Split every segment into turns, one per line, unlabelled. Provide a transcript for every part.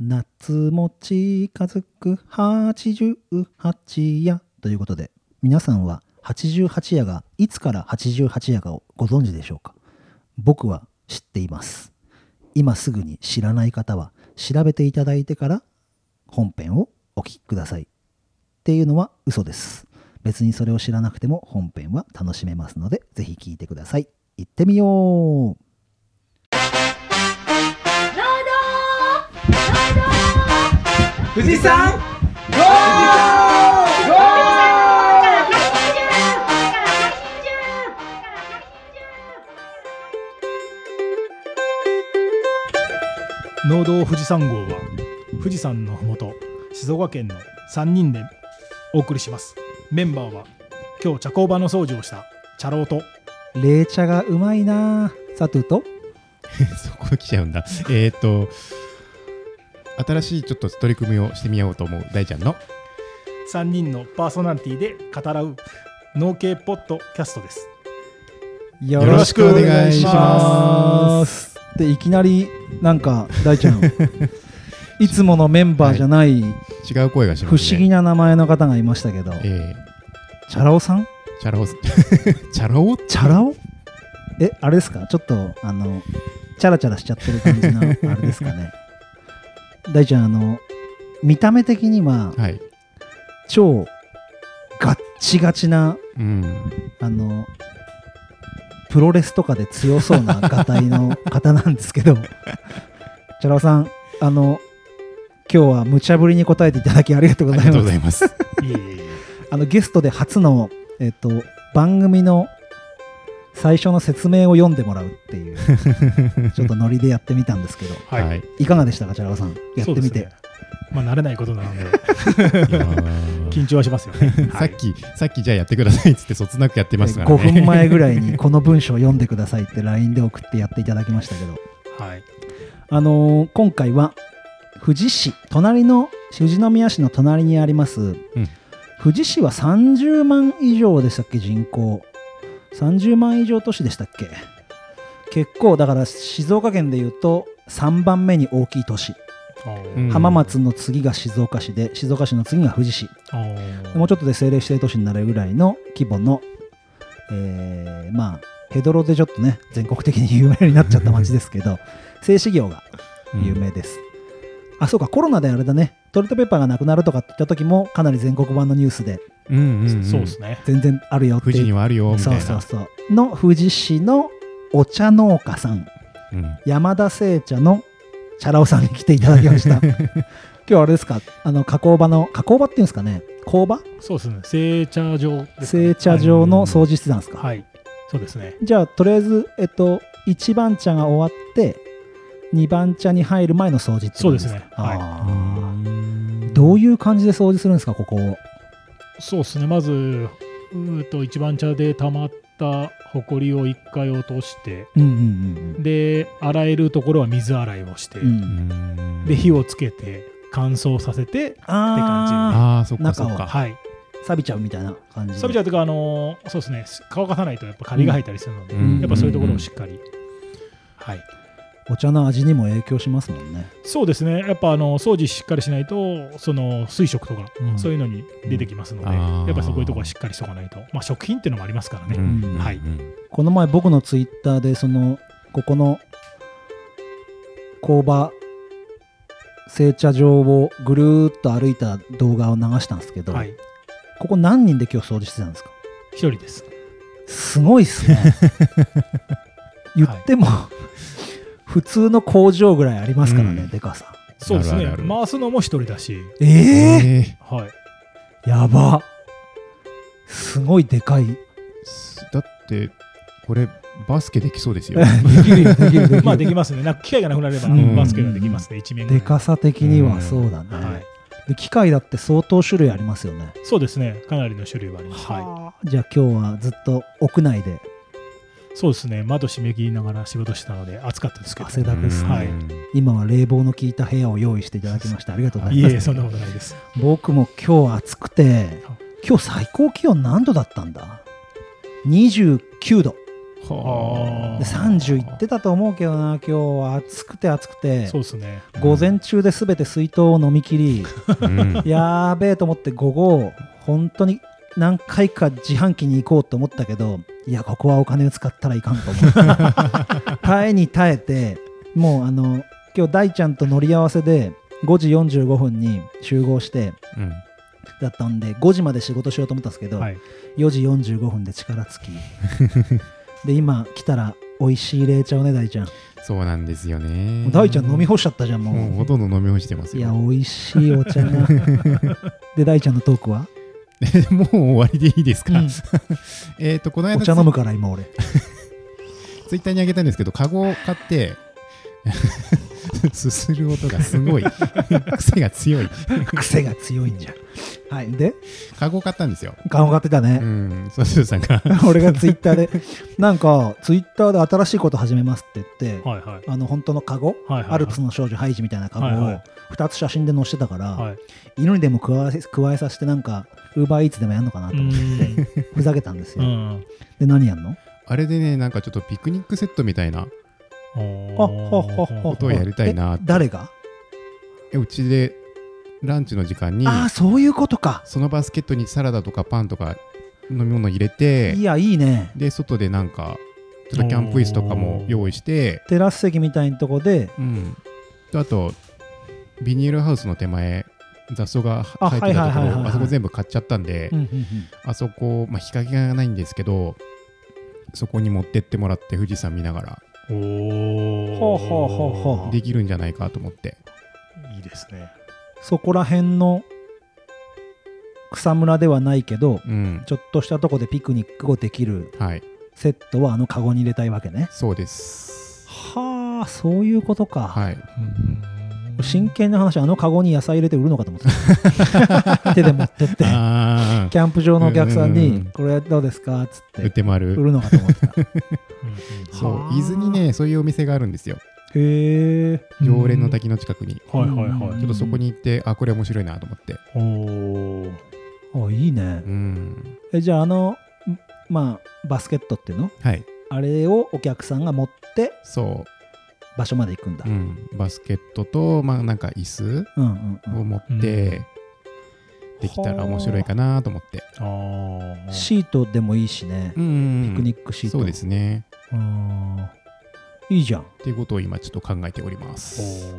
夏も近づく88夜。ということで皆さんは88夜がいつから88夜かをご存知でしょうか？僕は知っています。今すぐに知らない方は調べていただいてから本編をお聞きください。っていうのは嘘です。別にそれを知らなくても本編は楽しめますのでぜひ聞いてください。行ってみよう。
富士山ゴ
農道富士山号は富士山のふもと静岡県の3人でお送りします。メンバーは今日茶工場の掃除をした茶郎と。
冷茶がうまいなサトゥと？
そこ来ちゃうんだ。えっ、と、新しいちょっと取り組みをしてみようと思う大ちゃんの。
3人のパーソナリティで語らう農系ポッドキャストです。
よ
ろしくお願いし
ます。でいきなりなんか大ちゃん いつものメンバーじゃない
違う声がし
不
ますね。
思議な名前の方がいましたけど、
え
チャラ男さん？
ー、チャラオ、チャラオ
チャラ男？えあれですか？ちょっとあのチャラチャラしちゃってる感じのあれですかね大ちゃんあの見た目的には
はい。
超ガッチガチな
うん。
あのプロレスとかで強そうながたいの方なんですけど チャラ男さんあの今日は無茶ぶりに答えていただきありがとうご
ありがとう
ざいます あのゲストで初の、えっと番組の最初の説明を読んでもらうっていう ちょっとノリでやってみたんですけど。
はい、
はい。
いかがでしたかチャラ男さん？やってみて、
ねまあ慣れないことなので。緊張はしますよね、
さっき、さっきじゃあやってくださいっつってそつなくやってますからね。
5分前ぐらいにこの文章を読んでくださいって LINE で送ってやっていただきましたけど。
はい。
あのー今回は富士市隣の富士宮市の隣にあります、富士市は30万以上でしたっけ人口30万以上都市でしたっけ？結構だから静岡県でいうと3番目に大きい都市、
うん
浜松の次が静岡市で静岡市の次が富士市。もうちょっとで政令指定都市になれるぐらいの規模の、えーまあヘドロでちょっとね全国的に有名になっちゃった町ですけど製紙業が有名です、あそうかコロナであれだね。トイレットペーパーがなくなるとかって言った時もかなり全国版のニュースで。
うんうんうん。
そうですね。
全然あるよって。
富士にはあるよ、みた
そう
いな。
そうそうの富士市のお茶農家さん。
うん。
山田製茶のチャラ男さんに来ていただきました。今日はあれですか？あの加工場の加工場っていうんですかね？工場？
そうですね。製茶場ね。
製茶場の掃除してたんですか、
はい、はい。そうですね。
じゃあとりあえずえっと1番茶が終わって2番茶に入る前の掃除ってことですか？
そうですね。はい。
どういう感じで掃除するんですかここを？
そうですね。まずうーと一番茶で溜まったほこりを一回落として
うんうん
で洗えるところは水洗いをして、
うん。うん。
うん
で火をつけて乾燥させて
あ
ああ、そっかそっか。
はい。
あ錆びちゃうみたいな感じ
サビちゃうというかあのーそうですね。乾かさないとやっぱカビが生えたりするので、
うん。
やっぱそういうところをしっかり、はい
お茶の味にも影響しますもんね。
そうですね。やっぱあの掃除しっかりしないとその水色とか、
うん。
そういうのに出てきますので、
うん。
やっぱりそういうところはしっかりしとかないと。まあ食品っていうのもありますからね、
うん。うん
はい。
うん
この前僕のツイッターでそのここの工場製茶場をぐるーっと歩いた動画を流したんですけど、
はい。
ここ何人で今日掃除してたんですか？
一人です。
すごいっすね。言っても、普通の工場ぐらいありますからね、
うん。
でかさ
そうですね。
あるあるある。
回すのも一人だし。
ええ
え
はい。
やば。すごいでかい。
だって、これ、バスケできそうですよ。
きるよできるできる。
まあできますね。なんか機械がなくなれば
うん。
バスケができますね、一面がね。
でかさ的にはそうだね、
はい
で機械だって相当種類ありますよね。
そうですね。かなりの種類はあります、はい、
はあじゃあ今日はずっと屋内で
そうですね。窓閉め切りながら仕事してたので暑かったですけど。
汗だくですね。
はい。
今は冷房の効いた部屋を用意していただきましてありがとうございます。
いえそんなことないです。
僕も今日暑くて今日最高気温何度だったんだ？29度。
はあ。
で30いってたと思うけどな。今日は暑くて暑くて。
そうですね。
午前中で全て水筒を飲み切り
うん。
やーべえと思って午後本当に何回か自販機に行こうと思ったけどいやここはお金を使ったらいかんと思って 耐えに耐えてもうあの今日大ちゃんと乗り合わせで5時45分に集合して
うん。
だったんで5時まで仕事しようと思ったんですけど、
はい。
4時45分で力尽き。で今来たら美味しい冷茶をね大ちゃん、
そうなんですよね。
大ちゃん飲み干しちゃったじゃんもう。
ほとんど飲み干してます
いや
よ
美味しいお茶が。で大ちゃんのトークは、
もう終わりでいいですか、
うん。
えっとこの間
お茶飲むから今俺。
ツイッターにあげたんですけど、カゴを買って、すする音がすごい、癖が強い。
癖が強いんじゃ。んはいで？
カゴを買ったんですよ。
顔がってた
う
ね、
ん、そうさんが、
俺がツイッターでなんかツイッターで新しいこと始めますって言って、
はいはい。
あの本当のカゴ、
はいはい。
アルプスの少女ハイジみたいなカゴを
はいはい
2つ写真で載せてたから、
はい。
犬にでも加え加えさせてなんかウーバーイーツでもやんのかなと思って ふざけたんですよ、
うん。
で何やんの？
あれでね、なんかちょっとピクニックセットみたいなことをやりたいな
え
って
誰が？
えうちでランチの時間に、
ああそういうことか。
そのバスケットにサラダとかパンとか飲み物入れて
い、やいいね。
で、外でなんか、ちょっとキャンプ椅子とかも用意して、
テラス席みたいなとこで
うん。であと、ビニールハウスの手前、雑草が
あ
生えてたところ、あそこ全部買っちゃったんで、
うんうんうん
あそこ、まあ、日陰がないんですけど、そこに持ってってもらって富士山見ながら
おお
ほうほうほうほう
できるんじゃないかと思って。
いいですね
そこら辺の草むらではないけど
うん。
ちょっとしたとこでピクニックをできる
はい。
セットはあのカゴに入れたいわけね
そうです。
はあそういうことか、
はい。
真剣な話あのカゴに野菜入れて売るのかと思ってた。手で持ってって。
あ
キャンプ場のお客さんにこれどうですか？っつって売
ってまる。
るのかと思ってた。
そう、伊豆にね、そういうお店があるんですよ。
へえ
常連の滝の近くに。
はいはいはい。
ちょっとそこに行って、あ、これ面白いなと思って。
おお
あいいね。
うん。
えじゃああのんまあバスケットっていうの？
はい。
あれをお客さんが持って
そ
場所まで行くんだ。
う。うん。バスケットと、まあなんか椅子
うんうんうん。
を持って、できたら面白いかなと思って。
シートでもいいしね。
うん。
ピクニックシート。
そうですね。
いいじゃん。
っていうことを今ちょっと考えております。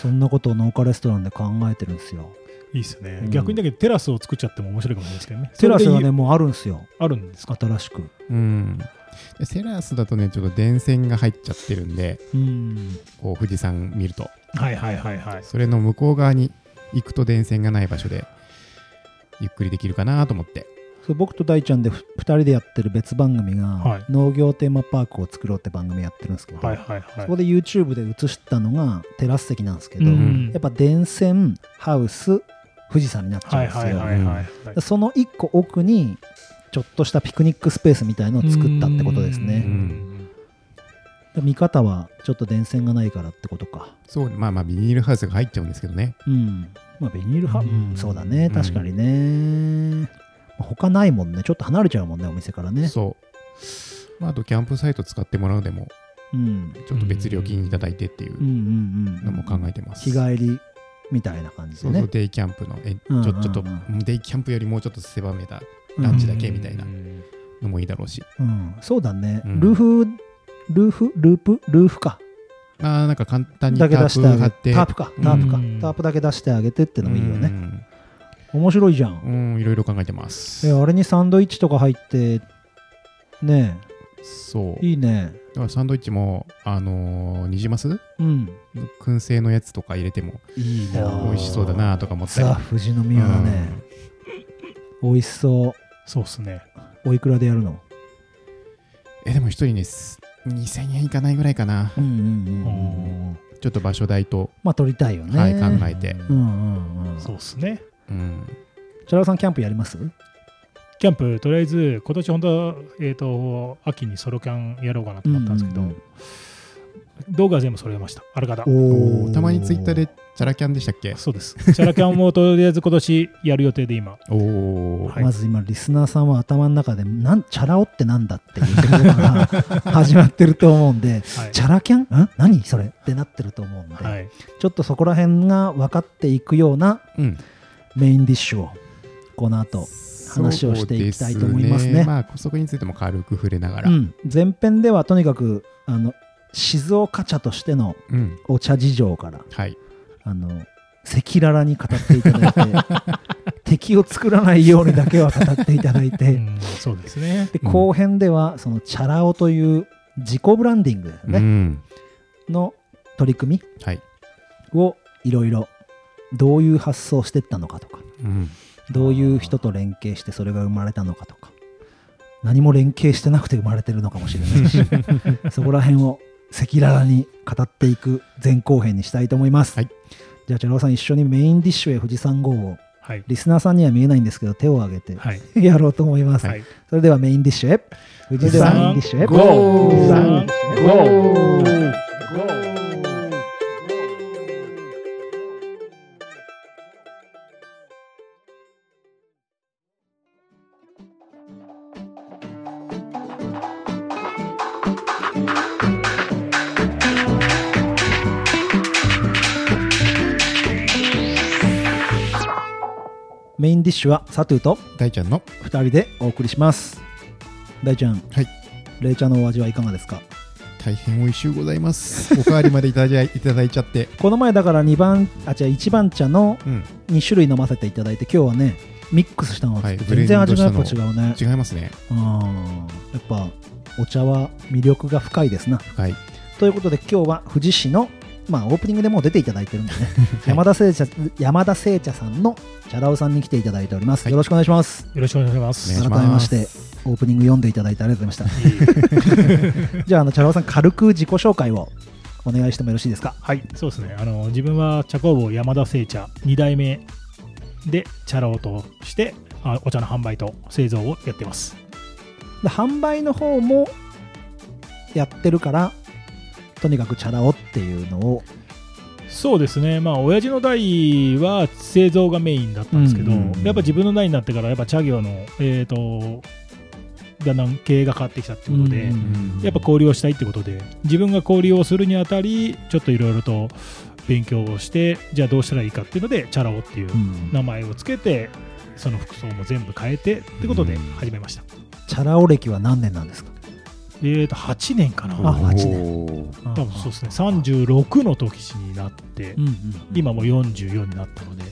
そんなことを農家レストランで考えてるんですよ。
いいですね、
うん。
逆にだけどテラスを作っちゃっても面白いかもしれないですけどね。
テラスがねもうあるんですよ。
あるんですか？
新しく。
うん。でセラスだとね、ちょっと電線が入っちゃってるんで、
うん。
こう富士山見ると、
はいはいはいはい。
それの向こう側に行くと電線がない場所で、ゆっくりできるかなと思って。
そう僕と大ちゃんで2人でやってる別番組が、
はい。
農業テーマパークを作ろうって番組やってるんですけど、
はいはいはい。
そこで YouTube で映したのがテラス席なんですけど、
うん。
やっぱ電線ハウス富士山になっちゃうん
はい
ですよ、
はいはいはいはい
その1個奥にちょっとしたピクニックスペースみたいのを作ったってことです
う
ね見方はちょっと電線がないからってことか。
そう、まあまあビニールハウスが入っちゃうんですけどね。
うん。まあビニールハウ
うん。
そうだね。
うん。
確かにね、他ないもんね。ちょっと離れちゃうもんねお店からね。
そう。まあ、あとキャンプサイト使ってもらうでも、
うん。
ちょっと別料金いただいてってい
うん。う
うんの
うん。
も考えてます。
日帰りみたいな感じでね。
そうそう、デイキャンプの、え、ち
うんうんうん。
ょちょっと、デイキャンプよりもうちょっと狭めたランチだけみたいな。
うん
のもいいだろうし。
うん。そうだね、
うん。
ルーフルーフ？ループ？ルーフか。
まあ、なんか簡単にター
だけ出してあげ
プ貼って。て、
タープか。タープか。
うん
タープだけ出してあげてってのもいいよね。
ね。
面白いじゃん。
うん、いろいろ考えてます。
えあれにサンドイッチとか入ってね
そう。
えいいね。
だからサンドイッチも、あのー、ニジマス
うん。
燻製のやつとか入れても
いい
な
美味しそうだなとか思ったり。
さあ富士宮だね、美味しそう
そうっすね。
おいくらでやるの？
うんえ、でも一人ね、す2000円いかないぐらいかな。
うんうんうんうん。
ちょっと場所代と、
まあ撮りたいよね。
はい、考えて。
うんうんうん
そうっすね。
うん。
チャラさんキャンプやります？
キャンプとりあえず今年本当はえっ、と秋にソロキャンやろうかなと思ったんですけど、
うんうん
道具は全部揃えました。ある方
おーたまにツイッターでチャラキャンでしたっけ？
そうです。チャラキャンもとりあえず今年やる予定で今。
おお、
はい。
まず今リスナーさんは頭の中でなんチャラ男ってなんだっていうところから始まってると思うんで
はい。
チャラキャン？ん？何それってなってると思うんで、
はい。
ちょっとそこら辺が分かっていくような
うん、
メインディッシュをこの後話をしていきたいと思いますね。
そうでまあ、そこについても軽く触れながら。
うん、前編ではとにかくあの静岡茶としての
うん。
お茶事情から
はい。
あの赤裸々に語っていただいて 敵を作らないようにだけは語っていただいて、
うんそうですね
で
うん
後編ではそのチャラ男という自己ブランディング
う
ね、
ん。
の取り組
はい。
みをいろいろどういう発想をしていったのかとか
うん。
どういう人と連携してそれが生まれたのかとか何も連携してなくて生まれてるのかもしれないし そこら辺を赤裸々に語っていく前後編にしたいと思います、
はい
じゃあチャさん一緒にメインディッシュへ富士山号を。
はい。
リスナーさんには見えないんですけど手を挙げて
はい。
やろうと思います、
はい
それではメインディッシュへ。富士山メインディッシュへ
ゴー
ィッシュはサトゥーと
大ちゃんの。
2人でお送りします大ちゃん
はい。
冷茶のお味はいかがですか？
大変美味しゅうございます。おかわりまでいただい いただいちゃって。
この前だから2番あ違う1番茶の
うん。
2種類飲ませていただいて今日はねミックスしたのが
はい
全然味がやっぱ違
ブ
うね
違いますね。
うんやっぱお茶は魅力が深いですな
はい。
ということで今日は富士市のまあオープニングでもう出ていただいてるんでね、山田製茶山田製茶さんのチャラ男さんに来ていただいております、
はい。
よろしくお願いします。
よろしくお願いします。
改めましてオープニング読んでいただいてありがとうございました。じゃああのチャラ男さん軽く自己紹介をお願いしてもよろしいですか？
はい、そうですね。あの自分は茶工房山田製茶2代目で茶ラとしてあお茶の販売と製造をやってます。
で販売の方もやってるからとにかくチャラ男っていうのを。
そうですね。まあ親父の代は製造がメインだったんですけど、
うん。うんうん
やっぱ自分の代になってからやっぱ茶業のえっ、とだんだん経営が変わってきたってことで。
うん。
やっぱ交流をしたいってことで自分が交流をするにあたりちょっといろいろと勉強をしてじゃあどうしたらいいかっていうのでチャラ男っていう
うん。
名前をつけてその服装も全部変えてってことで始めました、
チャラ男歴は何年なんですか？
えーと8年かな。
あ8年。
年。
多分そうですね。36の時になって、
うんうん
今もう44になったので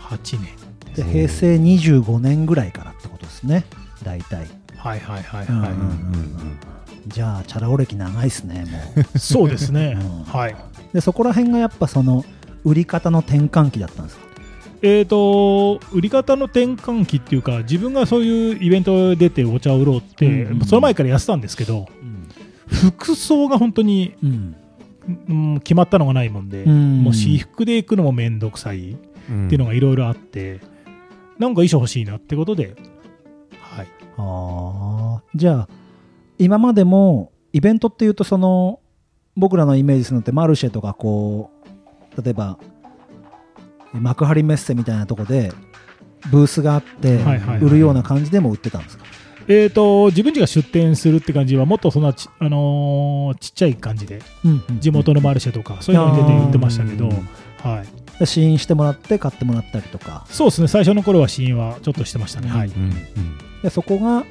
8年。
で平成25年ぐらいからってことですね。大体。
はいはいはい
うん
はい、
うんうん。
じゃあチャラ男歴長いですねもう。
そうですね、
うん。
はい。
でそこら辺がやっぱその売り方の転換期だったんですか
えー、と売り方の転換期っていうか自分がそういうイベントに出てお茶を売ろうって、
うんうん。うん
その前からやってたんですけど服装が本当に、
うん。
うん、決まったのがないもんで、
うん。
もう私服で行くのもめんどくさいっ
うん。
ていうのがいろいろあって、なんか衣装欲しいなってことで、はい、
ああじゃあ今までもイベントっていうとその僕らのイメージするのってマルシェとかこう例えば幕張メッセみたいなとこでブースがあって売るような感じでも売ってたんですか、
えー、と自分家が出店するって感じはもっとそんなち,、あのーちっちゃい感じで地元のマルシェとかそういうのに出て売ってましたけど、はい、
で試飲してもらって買ってもらったりとか。
そうですね最初の頃は試飲はちょっとしてましたね、はい、
うんうん。
でそこが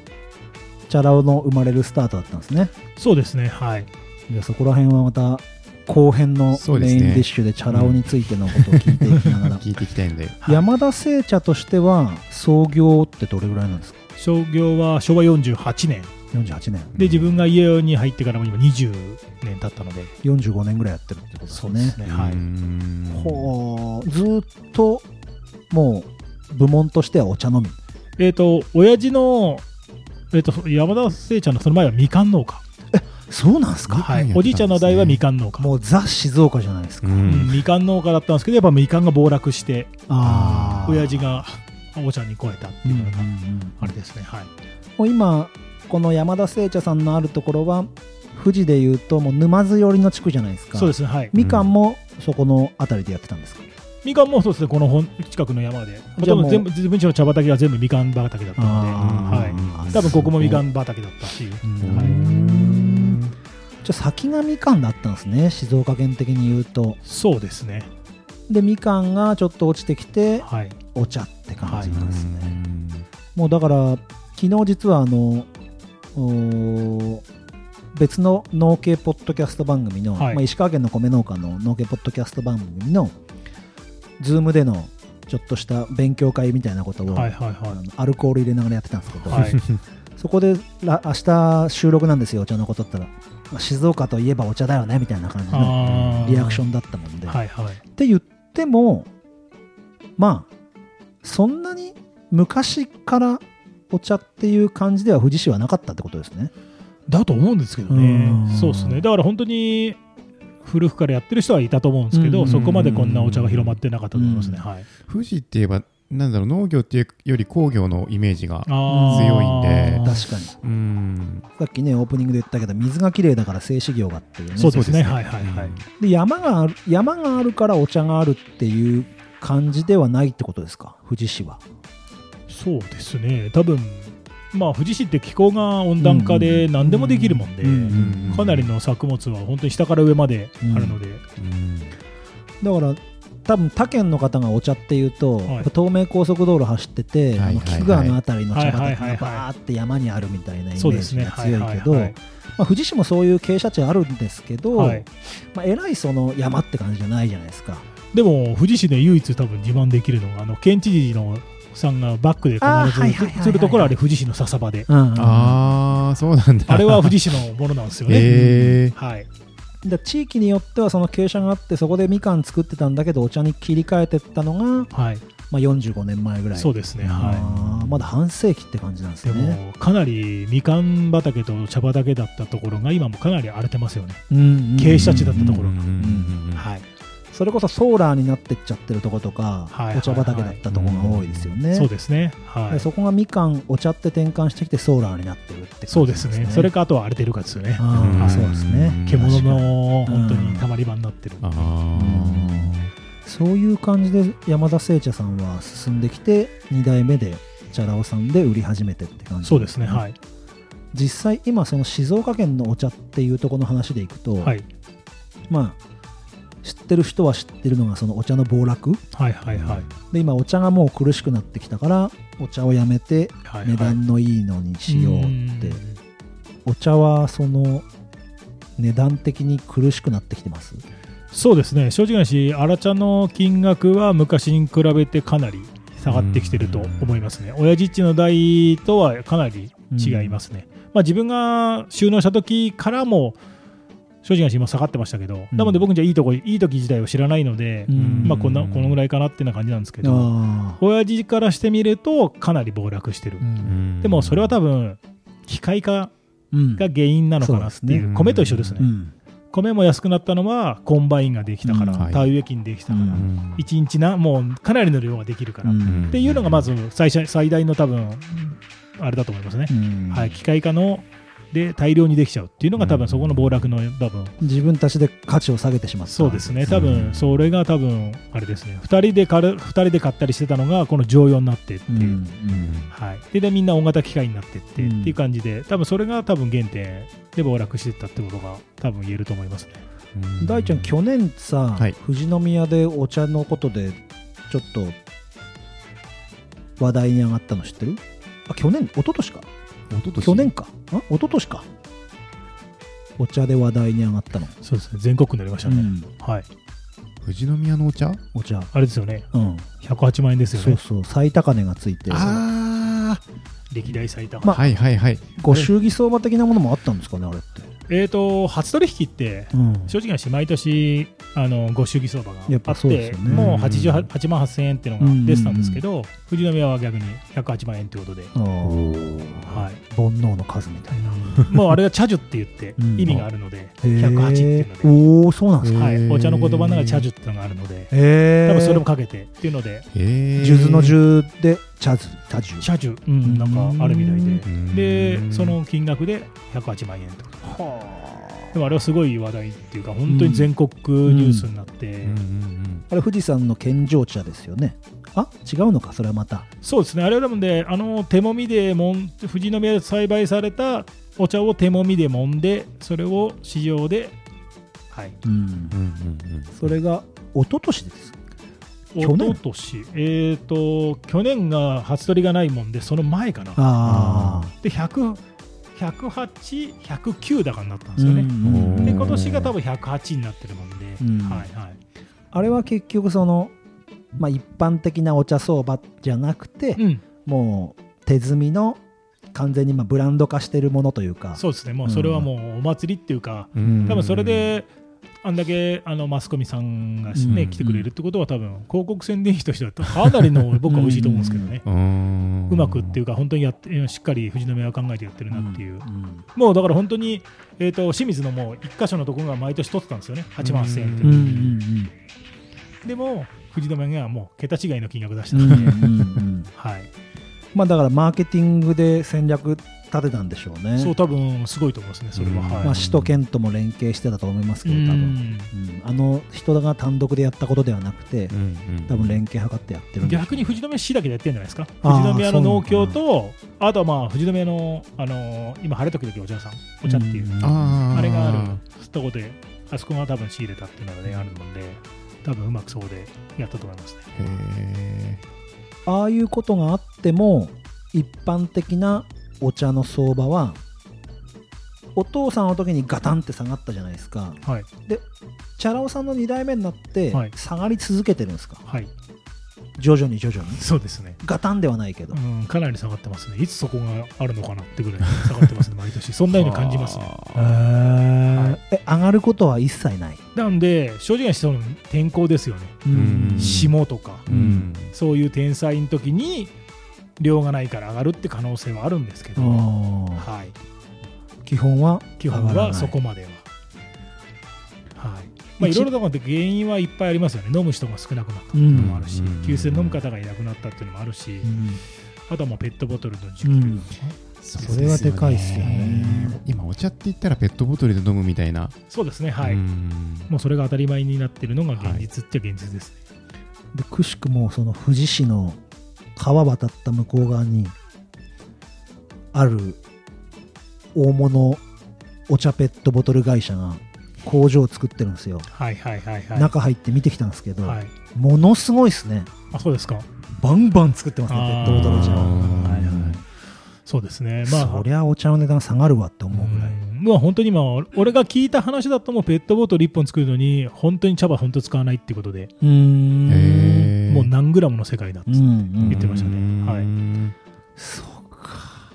チャラ男の生まれるスタートだったんですね。
そうですねはい。
でそこら辺はまた後編のメインディッシュでチャラ男についてのことを聞いていきながら、
聞いていきたいんで。
山田製茶としては創業ってどれぐらいなんですか？
創業は昭和48年。
48年。
で自分が家に入ってからも今20年経ったので。
45年ぐらいやってるってことですね。
そうですね、は
う
い、
ん。
ほう。ずーっともう部門としてはお茶飲み。
えっ、と親父のえー、と山田製茶のその前はみかん農家、
そうなんですか？
はい。おじいちゃんの代はみかん農家。
もうザ静岡じゃないですか、
う
うん
ん
みかん農家だったんですけどやっぱみかんが暴落して
ああ
親父がお茶に超えたって
うんうんう
いうのが
ん。
あれですね、はい。
もう今この山田製茶さんのあるところは富士でいうともう沼津寄りの地区じゃないですか。
そうですね。はい。
みかんもそこの辺りでやってたんですか、
みかんもそうですね。この本近くの山で。多分全部自分家の茶畑が全部みかん畑だったので。はい。多分ここもみか
ん
ん畑だったし
うん。
はい
じゃあ先がみかんだったんですね静岡県的に言うと。
そうですね。
でみかんがちょっと落ちてきて
はい。
お茶って感じなんですね、
うん。
もうだから昨日実はあの別の農系ポッドキャスト番組の、
はい。
まあ、石川県の米農家の農系ポッドキャスト番組の Zoom でのちょっとした勉強会みたいなことを、
はいはい
あ
は
のアルコール入れながらやってたんですけど、
いはい。
そこでら明日収録なんですよお茶のことったら、まあ静岡といえばお茶だよねみたいな感じのリアクションだったもんで、
はいはい。
って言ってもまあそんなに昔からお茶っていう感じでは富士市はなかったってことですね。
だと思うんですけど
うん。
ねそうですね。だから本当に古くからやってる人はいたと思うんですけ
うん。
どそこまでこんなお茶が広まってなかったと思いますね。
うん。
はい。
富士って言えばなんだろう農業っていうより工業のイメージが強いんで。
確かに。
うん。
さっきねオープニングで言ったけど水がきれいだから静止業がっていうね。
そうですね。はいはいはい。
で山がある山があるからお茶があるっていう感じではないってことですか？富士市は。
そうですね。多分まあ富士市って気候が温暖化で何でもできるもんで、
うん
かなりの作物は本当に下から上まであるので、
うん。
だから多分他県の方がお茶っていうと、
はい。
東名高速道路走ってて、
はいはいはい。
あの菊川の辺りの茶畑がバーって山にあるみたいなイメージが強いけどまあ富士市もそういう傾斜地あるんですけど、
はい。
まあ、えらいその山って感じじゃないじゃないですか。
でも富士市で唯一多分自慢できるのがあの県知事のさんがバックで必ずするところあれ富士市の笹場で。
うんうん
ああそうなんだ。
あれは富士市のものなんですよね、はい
で地域によってはその傾斜があってそこでみかん作ってたんだけどお茶に切り替えてったのが、
はい。
まあ、45年前ぐらい。
そうですね。は
あーまだ半世紀って感じなんです
いで
ね。
もかなりみかん畑と茶畑だったところが今もかなり荒れてますよね、
うんうん
傾斜地だったところ
うんうんうんうん。
はい
それこそソーラーになってっちゃってるとことか、
はい
お茶畑だったとこが多いですよね。
そうですね。はい。
でそこがみかんお茶って転換してきてソーラーになってるって感じ
そうですね。それかあとは荒れてるかですよね。
ああ
はい
そうですね。
獣の本当にたまり場になってる、
あ
そういう感じで山田製茶さんは進んできて2代目でチャラ男さんで売り始めてって感じ。
そうですね。はい。
実際今その静岡県のお茶っていうところの話でいくと、
はい。
まあ知ってる人は知ってるのがそのお茶の暴落？
はいはいはい。
で今お茶がもう苦しくなってきたからお茶をやめて
はい
値段のいいのにしようって、
うん。
お茶はその値段的に苦しくなってきてます？
そうですね。正直な話荒茶の金額は昔に比べてかなり下がってきてると思いますね。親父っちの代とはかなり違いますね、まあ、自分が収納した時からも正直な話今下がってましたけど、
うん。
なので僕じゃいいとこいい時自体を知らないので、
うん。
まあこんなこのぐらいかなってな感じなんですけど
あ
親父からしてみるとかなり暴落してる、
ーうん。
でもそれは多分機械化
うん。
が原因なのかなっていう
ね。
米と一緒ですね、
うん。
米も安くなったのはコンバインができたから、
うん。
はい。
田植え機にできたから、
うん。
うん
1日なもうかなりの量ができるから、っ
うん。
ていうのがまず最初最大の多分あれだと思いますね、
うん。
はい、機械化ので大量にできちゃうっていうのが多分そこの暴落の多分。
自分たちで価値を下げてしまった。
そうですね。多
うん。
分それが多分あれですね。2人で買う二人で買ったりしてたのがこの常用になってって、
う。んうん。
はい、ででみんな大型機械になってって、
うん。
っていう感じで多分それが多分原点で暴落してったってことが多分言えると思いますね。
うん。
大ちゃん去年さ、
はい。
富士宮でお茶のことでちょっと話題に上がったの知ってる？あ去年一昨年か去年か。あ一昨年か。お茶で話題に上がったの、
そうですね。全国区になりましたね、
うん。
はい。
富士宮のお茶？
お茶。
あれですよね。
うん。
108万円ですよね。
そうそう。最高値がついて。
あ
歴代最多、
ま
あはいはいはい。
ご祝儀相場的なものもあったんですかねあれって
えー、と初取引って
うん。
正直な話毎年あのご祝儀相場があって
そう
もう88万8000円っていうの
うん。
が出てたんですけど、富士宮は逆に108万円ということで、はい、
煩悩の数みたいな。
もうあれが茶樹って言って
うん。
意味があるので、
へー。
108っていうので、
おおそうなんですか
お茶の言葉の中で茶樹っていうのがあるので多分それもかけてっていうので。
数珠の十で茶樹茶樹
茶樹、うん、なんかあるみたいで。
うん。
でその金額で108万円と。
は
でもあれはすごい話題っていうか本当に全国ニュースになって、
あれ富士山の健常茶ですよね。あ違うのかそれはまた。
そうですね。あれはでもねあの手もみでもん富士宮で栽培されたお茶を手もみで揉んでそれを市場ではい。
うん。
うんうんうんうん。
それが一昨年です去
一
年
昨年。えっ、と去年が初取りがないもんでその前かな。で100 108、109だかになったんで
うん
すよね。
うん
で今年が多分108になってるもんで、
うん。
はいはい。
あれは結局その、まあ、一般的なお茶相場じゃなくて、
うん、
もう手摘みの完全にまあブランド化してるものというか。
そうですね、もうそれはもうお祭りっていうか、
うん。
多分それで、あんだけあのマスコミさんがね、
うん。
来てくれるってことは、多分広告宣伝費としてはかなりの僕は美味しいと思うんですけどね。
うん。
うまくっていうか、本当にやってしっかり富士宮は考えてやってるなっていう、
うん
もうだから本当に、えー、と清水のもう1箇所のところが毎年取ってたんですよね、8万1000円って
うんうん
でも、富士宮がもう桁違いの金額出した。
うん
ので、
うんうんうん。
はい、
まあだからマーケティングで戦略立てたんでしょうね。
そう、多分すごいと思いますね、それは。
まあ、市と県とも連携してたと思いますけど多分、あの人が単独でやったことではなくて多分連携図ってやってるんで
逆に富士宮市だけでやってるんじゃないですか、富士宮の農協と、あとはまあ富士宮の、あのー今、晴れ時々お茶屋さん、お茶っていう、
うん。
あ
れがあるとこで、あそこが多分仕入れたっていうのがね、あるので、多分うまくそうでやったと思いますね。
へ
ああいうことがあっても一般的なお茶の相場はお父さんの時にガタンって下がったじゃないですか。
はい、
チャラ男さんの2代目になって
はい。
下がり続けてるんですか、
はい、
徐々に徐々に。
そうですね。
ガタンではないけど、
うん、かなり下がってますね。いつそこがあるのかなってぐらい下がってますね、毎年。そんなように感じますね。
へーえ上がることは一切ない、
なんで、正直な人の天候ですよね。
うん。
霜とか、
うん。
そういう天災の時に、量がないから上がるって可能性はあるんですけど、はい、
基本は
基本はそこまでは。はい。まあ、い
一
ろいろだから原因はいっぱいありますよね。飲む人が少なくなったっていうのもあるし
うん、
急性飲む方がいなくなったっていうのもあるし
う、ん。
あとはもうペットボトルの需給、
うん。
そ
それはでかいっすよね。
今お茶って言ったらペットボトルで飲むみたいな。
そうですね、はい。
うん。
もうそれが当たり前になってるのが現実っちゃ現実ですね。
でくしくもその富士市の川渡った向こう側にある大物お茶ペットボトル会社が工場を作ってるんですよ、
はいはいはいはい。
中入って見てきたんですけど、
はい、
ものすごいですね。
あそうですか。
バンバン作ってますねペットボトルお茶
あー
はいはい。
そうですね。まあ、
そりゃお茶の値段下がるわって思うぐらい、
うん。まあ本当に今、俺が聞いた話だともうペットボトル1本作るのに、本当に茶葉本当使わないっていうことで、
うーん
もう何グラムの世界だっつって言ってましたね。
うん
はい。
そうか。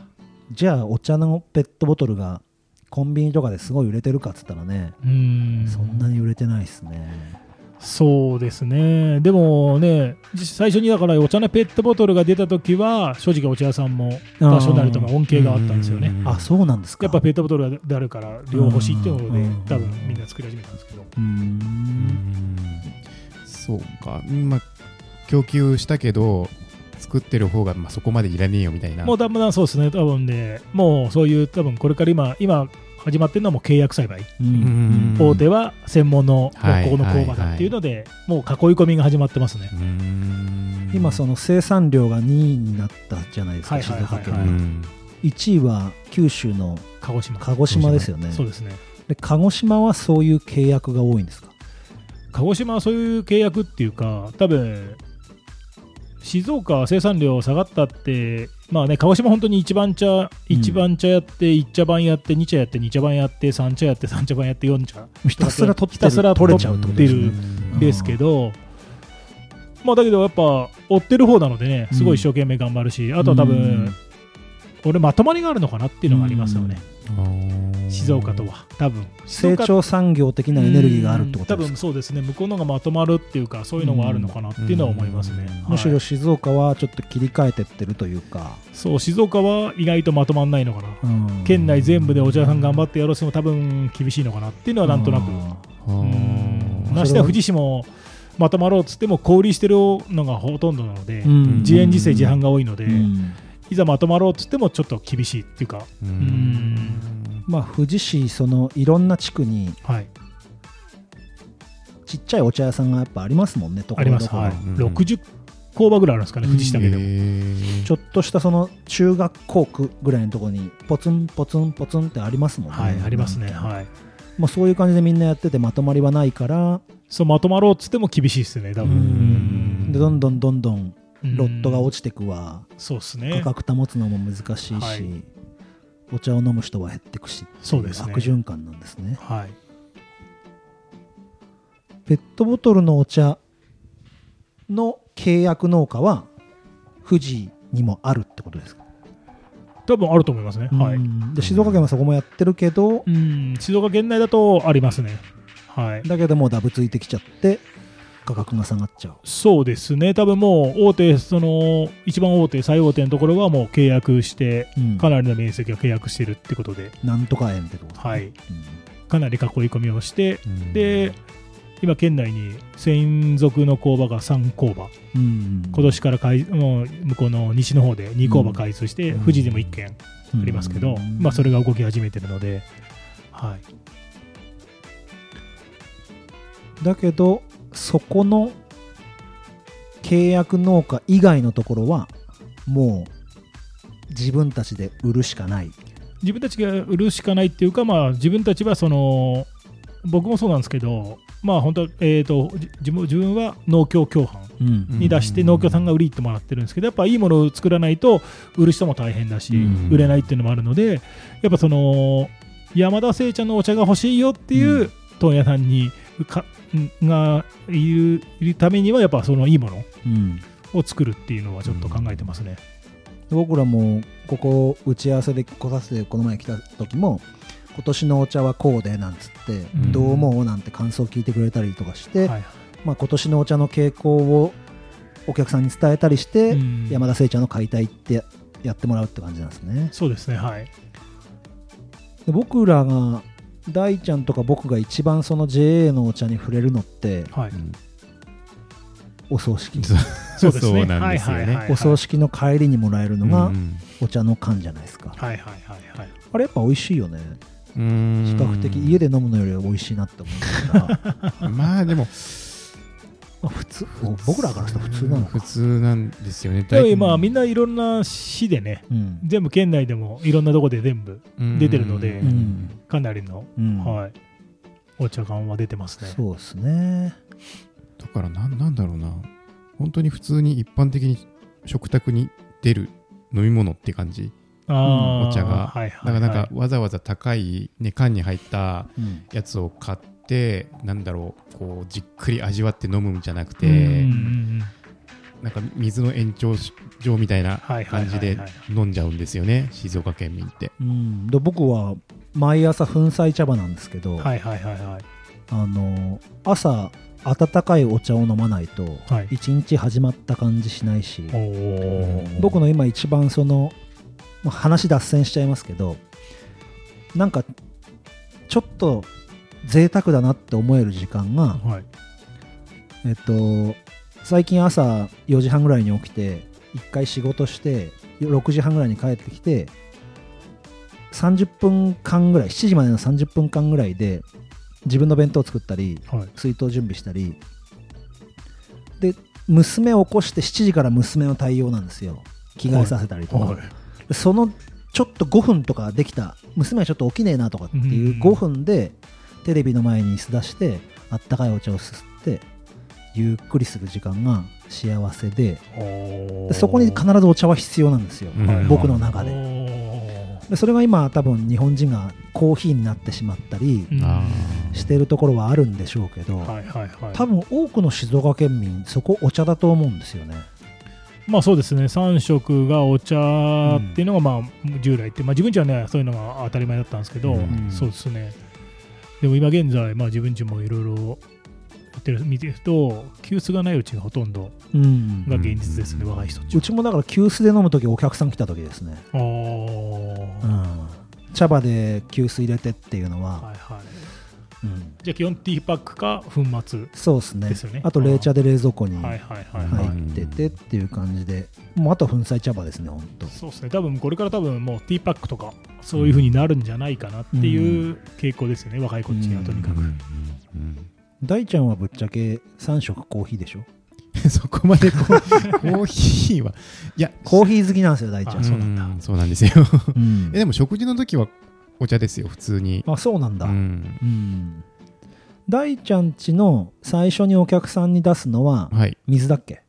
じゃあお茶のペットボトルがコンビニとかですごい売れてるかっつったらね、
うん。
そんなに売れてないですね。
そうですね。でもね、最初にだからお茶のペットボトルが出た時は、正直お茶屋さんも多少なりとも恩恵があったんですよね。
あそうなんですか。
やっぱペットボトルであるから量欲しいっていうので
うん。
多分みんな作り始めたんですけど。
う
ん。そうか。まあ供給したけど作ってる方がまあそこまでいらねえよみたいな。
もう多分そうですね。多分ねもうそういう多分これから今今始まってるのはもう契約栽培、大手は専門の
はい
ここの工場だっていうので、もう囲い込みが始まってますね。
う、ん。
今その生産量が2位になったじゃないですか
はいはいはいはい。
静岡県。の
うん
1位は九州の
鹿児島。
鹿児島ですよね。
そうですね。
で鹿児島はそういう契約が多いんですか？
鹿児島はそういう契約っていうか多分静岡は生産量下がったってまあね鹿児島本当に一番茶一番茶やって一茶番やって二茶やって二茶番やって三茶やって三茶番やって四茶
ひたすら取って
ひたすら
取れちゃうってことです
けど、まあだけどやっぱ追ってる方なのでねすごい一生懸命頑張るし、あとは多分、
うん。
俺まとまりがあるのかなっていうのがありますよね、静岡とは多分。
成長産業的なエネルギーがあるってこと
多分
ですか？
そうですね。向こうのがまとまるっていうかそういうのがあるのかなっていうのは思いますね、
うん。
はい。
むしろ静岡はちょっと切り替えてってるというか、
そう静岡は意外とまとまんないのかな、
うん。
県内全部でお茶屋さん頑張ってやろうとしても多分厳しいのかなっていうのはなんとなく、ましてや富士市もまとまろうっつっても小売りしてるのがほとんどなので、自演自生自販が多いので、
うん
いざまとまろうっつってもちょっと厳しいっていうか。
う
うん。
まあ富士市そのいろんな地区に
はい。
ちっちゃいお茶屋さんがやっぱありますもんねとこ
あり
ろどころ。
ます。はい。
うん。
60工場ぐらいあるんですかね富士市だけでも
ちょっとしたその中学校区ぐらいのところにポツンポツンポツンってありますもんね。
はいありますね。はい。
まあ、そういう感じでみんなやっててまとまりはないから。
そうまとまろうっつっても厳しいですね多
う
分
ん。
でどんどんどんどんロットが落ちてくわ、
そうです
価
ね
格保つのも難しいし、
はい。
お茶を飲む人は減ってくし
そうですね。
悪循環なんですね。
はい。
ペットボトルのお茶の契約農家は富士にもあるってことですか、
多分あると思いますね。はい。
うんで静岡県はそこもやってるけど、
うん。静岡県内だとありますね。はい。
だけどもうダブついてきちゃって価格が下がっちゃう。
そうですね。多分もう大手その一番大手最大手のところはもう契約して
うん。
かなりの面積が契約してるってことで。
なんとか円ってこと
はい。
うん。
かなり囲い込みをして
うん。
で今県内に専属の工場が3工場。
うん。
今年から開もう向こうの西の方で2工場開通して、
うん。
富士でも1軒ありますけど、
うん。
まあ、それが動き始めてるので、はい、
だけどそこの契約農家以外のところはもう自分たちで売るしかない。
自分たちが売るしかないっていうか、まあ、自分たちはその僕もそうなんですけど、まあ、本当は、えー、とじ自分は農協共販
うん。
に出して
うん。
農協さんが売りってもらってるんですけどやっぱいいものを作らないと売る人も大変だし、
うん。
売れないっていうのもあるのでやっぱその山田製茶のお茶が欲しいよっていうう問屋さんにかがいるいるためにはやっぱそのいいもの
うん。
を作るっていうのはちょっと考えてますね。
僕らもここ打ち合わせで来させてこの前来た時も今年のお茶はこうでなんつって、
うん。
どう思うなんて感想を聞いてくれたりとかして、
はい
まあ、今年のお茶の傾向をお客さんに伝えたりして、
うん。
山田製茶の買いたいってやってもらうって感じなんですね。
そうですねはい。
で僕らが大ちゃんとか僕が一番その JA のお茶に触れるのって
はい。
うん
お葬式。
そう。
そうですね。
そうなんですよね。
はいはいはい
お葬式の帰りにもらえるのが
うん
お茶の缶じゃないですか、
はいはいはいはい。
あれやっぱ美味しいよね。
うん。
比較的家で飲むのよりは美味しいなって思うから。
まあでも
まあ普通僕らからしたら普通なのか。
普通なんですよね。
でもまあみんないろんな市でね
うん。
全部県内でもいろんなとこで全部出てるので
うん。
かなりの、
うん。
はい、お茶感は出てますね。
そうですね。
だからなんなんだろうな。本当に普通に一般的に食卓に出る飲み物って感じ。
あー
お茶が。
はいはい
だからなんかわざわざ高い、ね、缶に入った
うん。
やつを買ってなんだろうこうじっくり味わって飲むんじゃなくて、
うんうんうん。
なんか水の延長上みたいな
はいはいはいはい。
感じで飲んじゃうんですよね静岡県民って。
うん。で僕は毎朝粉砕茶葉なんですけど、
はいはいはいはい。
あの朝温かいお茶を飲まないと
はい。
一日始まった感じしないし、
おー。
僕の今一番そのまあ話脱線しちゃいますけどなんかちょっと贅沢だなって思える時間が、
はい。
えっと、最近朝4時半ぐらいに起きて1回仕事して6時半ぐらいに帰ってきて30分間ぐらい7時までの30分間ぐらいで自分の弁当を作ったり
はい。
水筒準備したりで娘を起こして7時から娘の対応なんですよ。着替えさせたりとか、
はい。
でそのちょっと5分とかできた。娘はちょっと起きねえなとかっていう
うん。
5分でテレビの前に椅子出してあったかいお茶をすすってゆっくりする時間が幸せでそこに必ずお茶は必要なんですよ、
うん
僕の中で。
お
でそれが今多分日本人がコーヒーになってしまったりしてるところはあるんでしょうけど、
はいはいはい。
多分多くの静岡県民そこお茶だと思うんですよね。
まあそうですね。3食がお茶っていうのがまあ従来って、まあ、自分ちはねそういうのが当たり前だったんですけど、
うん。
そうですねでも今現在、まあ、自分ちもいろいろやってる見てると急須がないうちがほとんど
うん。
が現実ですね、若い人
うちもだから急須で飲む時お客さん来た時ですね、
ああ、
うん、茶葉で急須入れてっていうのは、
はいはい
うん。
じゃあ基本ティーパックか粉末
そうですね。あと冷茶で冷蔵庫に
はい
入っててっていう感じで。もうあとは粉砕茶葉ですね本当
そうですね。多分これから多分もうティーパックとかそういう風になるんじゃないかなっていう傾向ですよね、若い子っちにはとにかく、
うんうん
大ちゃんはぶっちゃけ3食コーヒーでしょ？
う んそこまで コーヒーはいや
コーヒー好きなんですよ大ちゃん。
あそうなんだ。
ん。そうなんですよ。
うん。
えでも食事の時はお茶ですよ普通に。
あそうなんだ。
う
うん。ん大ちゃんちの最初にお客さんに出すのは
はい。
水だっけ、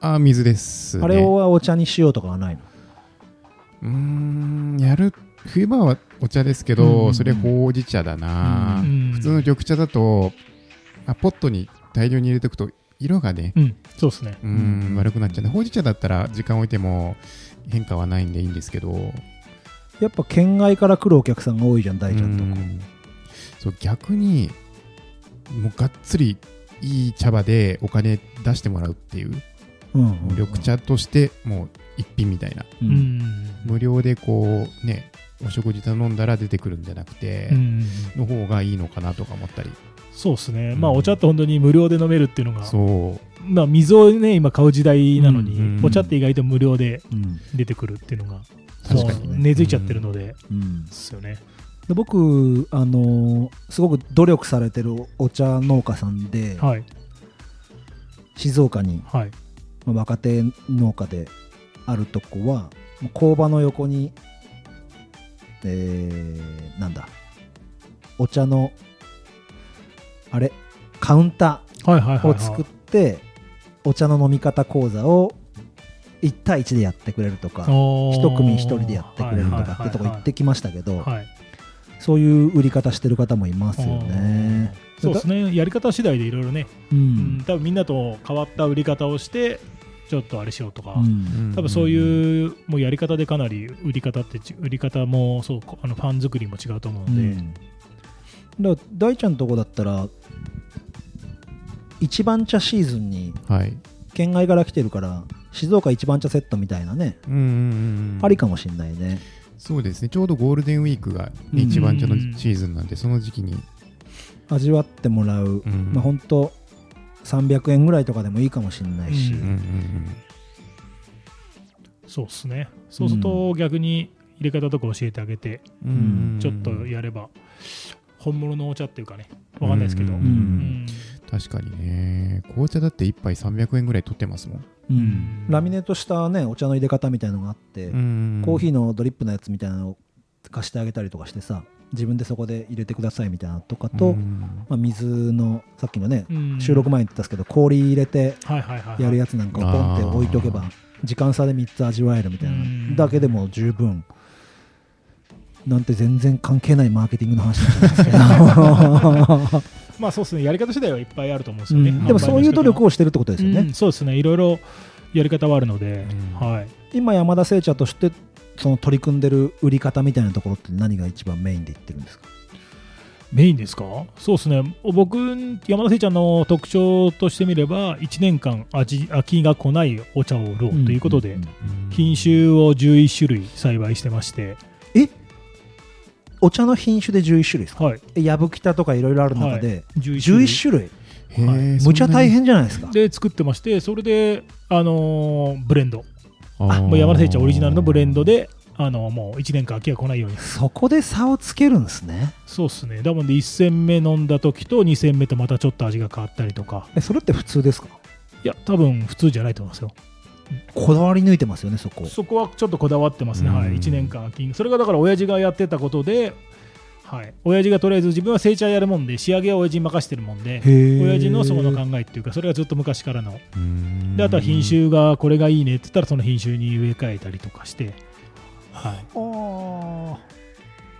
あ水です、ね、
あれをお茶にしようとかはないの？
うーんやる冬場はお茶ですけど、
うん。
それほうじ茶だな、
うん。
普通の緑茶だとあポットに大量に入れておくと色がね
うん。そうですね。
うーん悪くなっちゃうねほうじ茶だったら時間置いても変化はないんでいいんですけど
やっぱ県外から来るお客さんが多いじゃん大ちゃんとこ。
うん。そう逆にもうがっつりいい茶葉でお金出してもらうっていう
うんうんうん。
緑茶としてもう一品みたいな。
う
うん。ん
無料でこうねお食事頼んだら出てくるんじゃなくて、
うん
の方がいいのかなとか思ったり。
そうですね、
うん。
まあお茶って本当に無料で飲めるっていうのが
そう。
まあ水をね今買う時代なのに、
うん。
お茶って意外と無料で
うん。
出てくるっていうのがもう根付いちゃってるので、
うん。
ですよね。
で僕あのーすごく努力されてるお茶農家さんで、
はい。
静岡に
はい。
まあ若手農家であるとこは工場の横にえー、なんだお茶のあれカウンターを作ってお茶の飲み方講座を1対1でやってくれるとか
一
一組一人でやってくれるとかってとこ行ってきましたけど
はい。
そういう売り方してる方もいますよね。
そうですね。やり方次第でいろいろね、
う
うん。
ん
多分みんなと変わった売り方をしてちょっとあれしようとか、
うん。
多分そういうもうやり方でかなり売り方ってち売り方もそうあのファン作りも違うと思う
うん
で、
ん。だから大ちゃんのとこだったら一番茶シーズンに
はい。
県外から来てるから静岡一番茶セットみたいなね、
うんうんうん
ありかもしんないね。
そうですね。ちょうどゴールデンウィークが、一番茶のシーズンなんでその時期に、
味わってもらう、
うん。
まあ本当300円ぐらいとかでもいいかもしんないし、
うん
うんうん
そうですね。そうすると逆に入れ方とか教えてあげて、
うん。うん
ちょっとやれば本物のお茶っていうかねわかんないですけど、
うん
うん。
うん
確かにね。紅茶だって1杯300円ぐらい取ってますもん、
うん。
うん。
ラミネートしたねお茶の入れ方みたいのがあって、
うん。
コーヒーのドリップのやつみたいなのを貸してあげたりとかしてさ自分でそこで入れてくださいみたいなのとかと、
うん。
まあ、水のさっきのね、
うん。
収録前に言ってたんですけど氷入れてやるやつなんかをポンって置いとけば
あ
時間差で3つ味わえるみたい
うん。
なだけでも十分。なんて全然関係ないマーケティングの話になんですけど
まあそうですね。やり方次第はいっぱいあると思うんですよね、
うん。でもそういう努力
を
をしてるってことですよね、
そうですね。いろいろやり方はあるので、
うん。
はい。
今山田製茶としてその取り組んでる売り方みたいなところって何が一番メインで言ってるんですか？
メインですか？そうですね。僕山田聖ちゃんの特徴としてみれば1年間味飽きが来ないお茶を売ろうということで、
んんん
品種を11種類栽培してまして、
えお茶の品種で11種類ですか？
はい、
えやぶきたとかいろいろある中で
11
11種類。むちゃ大変じゃないですか？
で作ってましてそれで、あのーブレンド。
あ
もう山田聖茶オリジナルのブレンドで、あのもう1年間飽きが来ないように。
そこで差をつけるんですね。
そうですね。だもんで1戦目飲んだ時と2戦目とまたちょっと味が変わったりとか。
えそれって普通ですか？
いや多分普通じゃないと思いますよ
こだわり抜いてますよねそこ。
そこはちょっとこだわってますね、
うん。
はい、1年間金それがだから親父がやってたことで、はい、親父がとりあえず自分は成茶やるもんで仕上げは親父に任せてるもんで
へ
親父のそこの考えっていうかそれがずっと昔からの。
うん。
であとは品種がこれがいいねって言ったらその品種に植え替えたりとかして、はい、
あ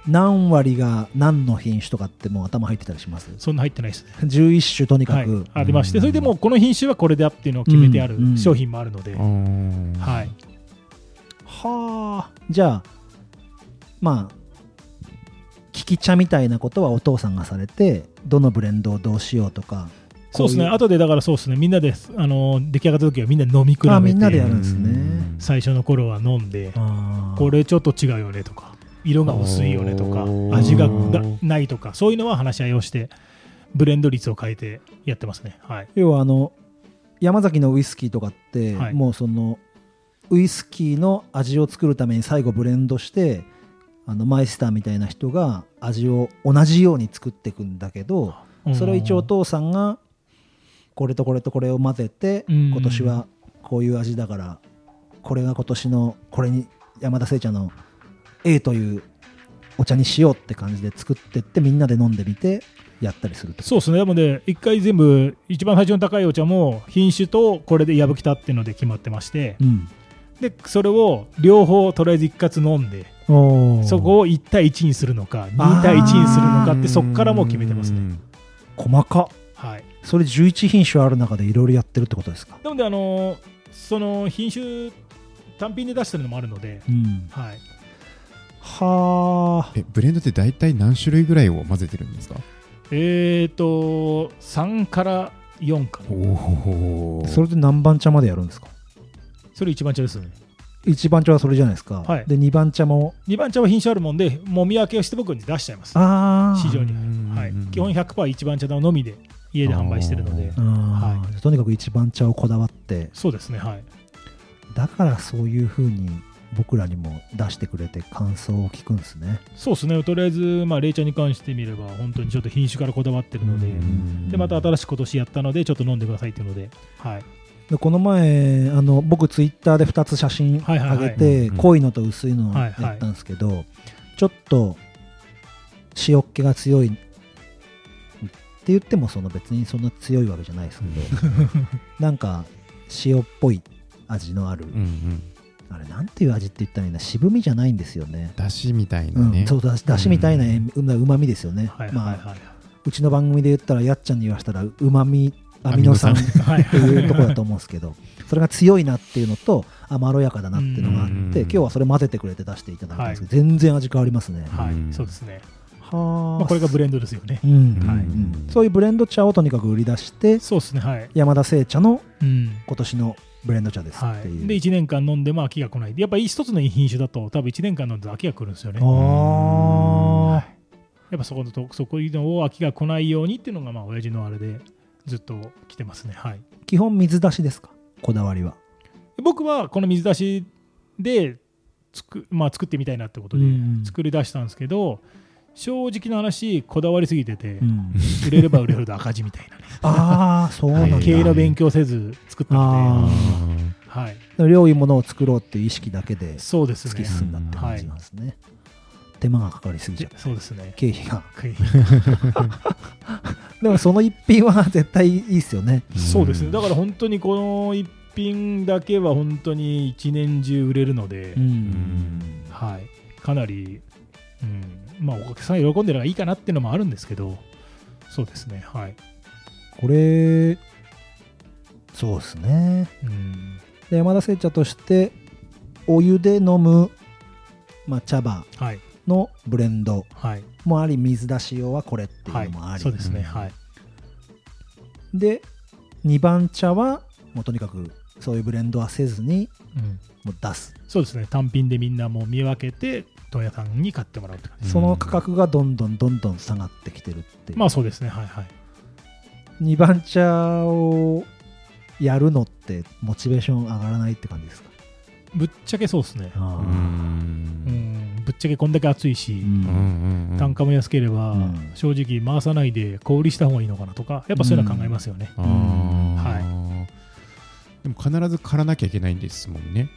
何割が何の品種とかってもう頭入ってたりします？
そんな入ってないですね、
11種とに
はい。
かく、、
ありまして
うん
それでもうこの品種はこれだっていうのを決めてある
うん。うん。
商品もあるので、
うん。
はい、
はあ。じゃあまあ利き茶みたいなことはお父さんがされてどのブレンドをどうしようとか。
そうですね。後でだからそうですね。みんなであの出来上がった時はみんな飲み比べて。
あみんなでやるんですね。
最初の頃は飲んで。これちょっと違うよねとか色が薄いよねとか味がだないとかそういうのは話し合いをしてブレンド率を変えてやってますね。はい。
要はあの山崎のウイスキーとかって、
はい。
もうそのウイスキーの味を作るために最後ブレンドしてあのマイスターみたいな人が味を同じように作っていくんだけどそれを一応お父さんがこれとこれとこれを混ぜて
うん。
今年はこういう味だからこれが今年のこれに山田製茶の A というお茶にしようって感じで作ってってみんなで飲んでみてやったりする
そうですね。なので一回全部一番最初の高いお茶も品種とこれで矢吹たっていうので決まってまして。
うん。
でそれを両方とりあえず一括飲んでそこを1対1にするのか2対1にするのかってそこからもう決めてますね。
ね。
細か。っ
はい。
それ11品種ある中でいろいろやってるってことですか？
なのであのーその品種単品で出してるのもあるので、
うん。
はい、
はあ
え、ブレンドって大体何種類ぐらいを混ぜてるんですか？
えーと3から4かな。
おお。
それで何番茶までやるんですか？
それ一番茶ですね。
1番茶はそれじゃないですか、
はい。
で2番茶も
？2番茶は品種あるもんでもみ分けをして僕に出しちゃいます。
あ
市場に。
うん。
はい、基本100%一番茶のみで家で販売してるので。
あ
あーとにかく1番茶をこだわって。
そうですねはい。
だからそういうふうに僕らにも出してくれて感想を聞くんですね。
そうですね。とりあえずまあ冷茶に関してみれば本当にちょっと品種からこだわってるので、
うん。
でまた新しく今年やったのでちょっと飲んでくださいっていうので。はい。
でこの前あの僕ツイッターで2つ写真
はいはいはい。
上げて
うん。
濃いのと薄いのを
はいはい
やったんですけどちょっと塩っ気が強い。って言ってもその別にそんな強いわけじゃないですけど。なんか塩っぽい味のある
うんうん。
あれなんていう味って言ったらいいんだ渋みじゃないんですよね。
だしみたいな
うん
ね。
そうだしだしみたいな
う
まみですよね、
はいはい
まあ、
は
うちの番組で言ったらやっちゃんに言わしたらうまみアミノ酸っていうところだと思うんですけどそれが強いなっていうのとあまろやかだなっていうのがあっ
うん。
て今日はそれ混ぜてくれて出していただいたんですけど、全然味変わりますね。
はい、
うん。
そうですね、
は
まあ、これがブレンドですよね。
うん。
はい。
うんそういうブレンド茶をとにかく売り出して
そうですねはい、
山田製茶の
うん。
今年のブレンド茶です
はい、
っていう、
で1年間飲んでも飽きが来ない。やっぱり一つの品種だと多分1年間飲んで飽きが来るんですよね。
あ
やっぱそこのとそこいうのを飽きが来ないようにっていうのがまあ親父のあれでずっと来てますね。はい。
ー基本水出しですか？こだわりは。
僕はこの水出しでつく、まあ、作ってみたいなってことで
うん。
作り出したんですけど、正直な話こだわりすぎてて、
うん。
売れれば売れるほど赤字みたいなね。
ああそうなんだ。
はい
経営の勉強せず作った
あ
の
ー。
で、はい、
良いものを作ろうっていう意識だけで突き進んだって感じなんですね、手間がかかりすぎちゃ
で
う
そうですね。
経費が。でもその一品は絶対いいですよね。
そうですね。だから本当にこの一品だけは本当に一年中売れるので、
ん。
はい、かなり、うんまあ、お客さん喜んでるのがいいかなっていうのもあるんですけどそうですねはい、
これそうですね。
うん。
で山田製茶としてお湯で飲む、まあ、茶葉
はい。
のブレンド
はい。
もあり水出し用はこれっていう
はい
のもあり、
そうですね、
うん。
はい。
で2番茶はもうとにかくそういうブレンドはせずに
うん、
もう出す、
そうですね単品でみんなもう見分けて問屋さんに買ってもらうって感じ。
その価格がどんどんどんどん下がってきてるっていう、
まあそうですね。はいはい。
2番茶をやるのってモチベーション上がらないって感じですか？
ぶっちゃけそうですね。
う
ん。ぶっちゃけこんだけ暑いし、
ー
うんうんうん。
単価も安ければ、
うん。
正直回さないで小売りした方がいいのかなとかやっぱそういうのは考えますよね、は
でも必ず狩らなきゃいけないんですもんね。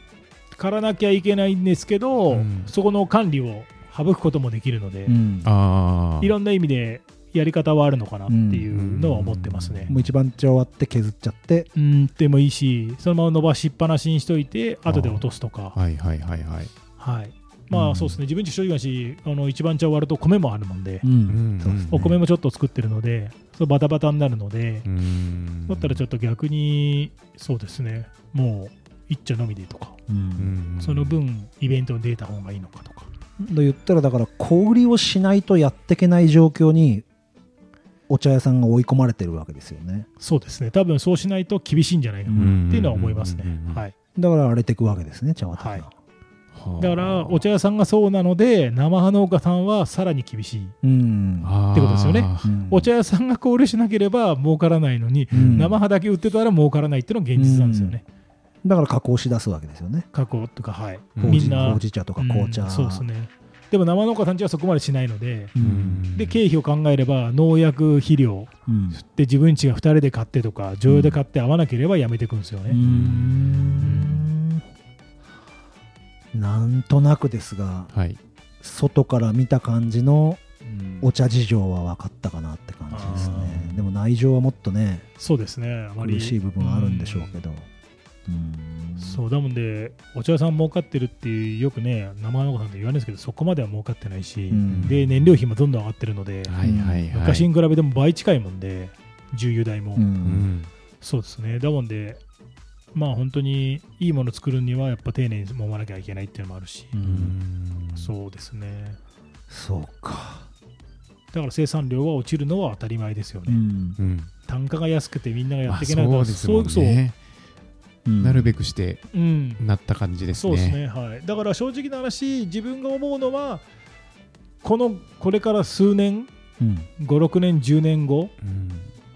刈らなきゃいけないんですけど、
うん。
そこの管理を省くこともできるので、
うん。
ああ。
いろんな意味でやり方はあるのかなっていうのは思ってますね。
もう一番茶終わって削っちゃって。
うん、でもいいし、そのまま伸ばしっぱなしにしといて、後で落とすとか、
はいはいはいはい。
はい。ま
うん。
あそうですね、自分自身正直だし、あの一番茶終わると米もあるもん。で、
うん。
うん。
そうですね
お米もちょっと作ってるので、そうバタバタになるので、
うん。
だったらちょっと逆に、そうですね、もう一茶のみでとか、
う
うん。ん
その分イベントに出た方がいいのかとか。
と言ったらだから小売りをしないとやっていけない状況にお茶屋さんが追い込まれてるわけですよね。
そうですね、多分そうしないと厳しいんじゃないかな。っていうのは思いますね。
うんうんうんう。ん。
はい。
だから荒れていくわけですね茶畑が、
は。い。だからお茶屋さんがそうなので生葉農家さんはさらに厳しい。
うん。
ってことですよね。
うん。
お茶屋さんが小売りしなければ儲からないのに、
うん。
生葉だけ売ってたら儲からないっていうのが現実なんですよね、
だから加工し出すわけですよね。
加工とかはい、
うん。
みんな
ほうじ茶とか紅茶、
うんそうですね。でも生農家さんちはそこまでしないので、
うん。
で経費を考えれば農薬肥料
うん。
で自分ちが2人で買ってとか常用で買って合わなければやめていくんですよね、
うん。なんとなくですが
はい。
外から見た感じの
うん。
お茶事情は分かったかなって感じですね。
あ
でも内情はもっとね
そうですね。あまり。
苦しい部分はあるんでしょうけど。うん
そうだもんでお茶屋さん儲かってるっていうよくね生農家さんって言われるんですけどそこまでは儲かってないし、
うん。
で燃料費もどんどん上がってるので、
はいはいはい。
昔に比べても倍近いもんで重油代も、
うん。
うん
そうですね。だもんでまあ本当にいいもの作るにはやっぱ丁寧に揉まなきゃいけないっていうのもあるし、そうですね。
そうか。
だから生産量は落ちるのは当たり前ですよね、
うん。
うん。
単価が安くてみんながや
まあ
っていけないから
そうですもん
そう
なるべくしてなった感じですね。
そうですね、はい、だから正直な話自分が思うのはこのこれから数年
うん。
56年10年後
うん。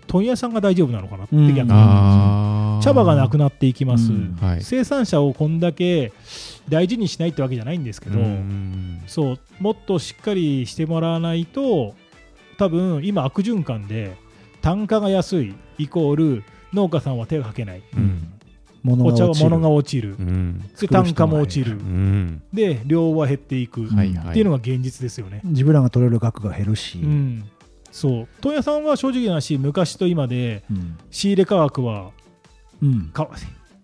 問屋さんが大丈夫なのかなって
うん
逆に思いま
あー。
す茶葉がなくなっていきます、
うん。
はい。
生産者をこんだけ大事にしないってわけじゃないんですけど、
うん。
そうもっとしっかりしてもらわないと多分今悪循環で単価が安いイコール農家さんは手がかけないお茶は
が落ちる。
物が落ちる。
うん。
で単価も落ちる。
うん。
で量は減っていく。っ
はいはい。
ていうのが現実ですよね、
自分らが取れる額が減るし、
うん、そう。問屋さんは正直な話昔と今で
うん。
仕入れ価格は
うん。
か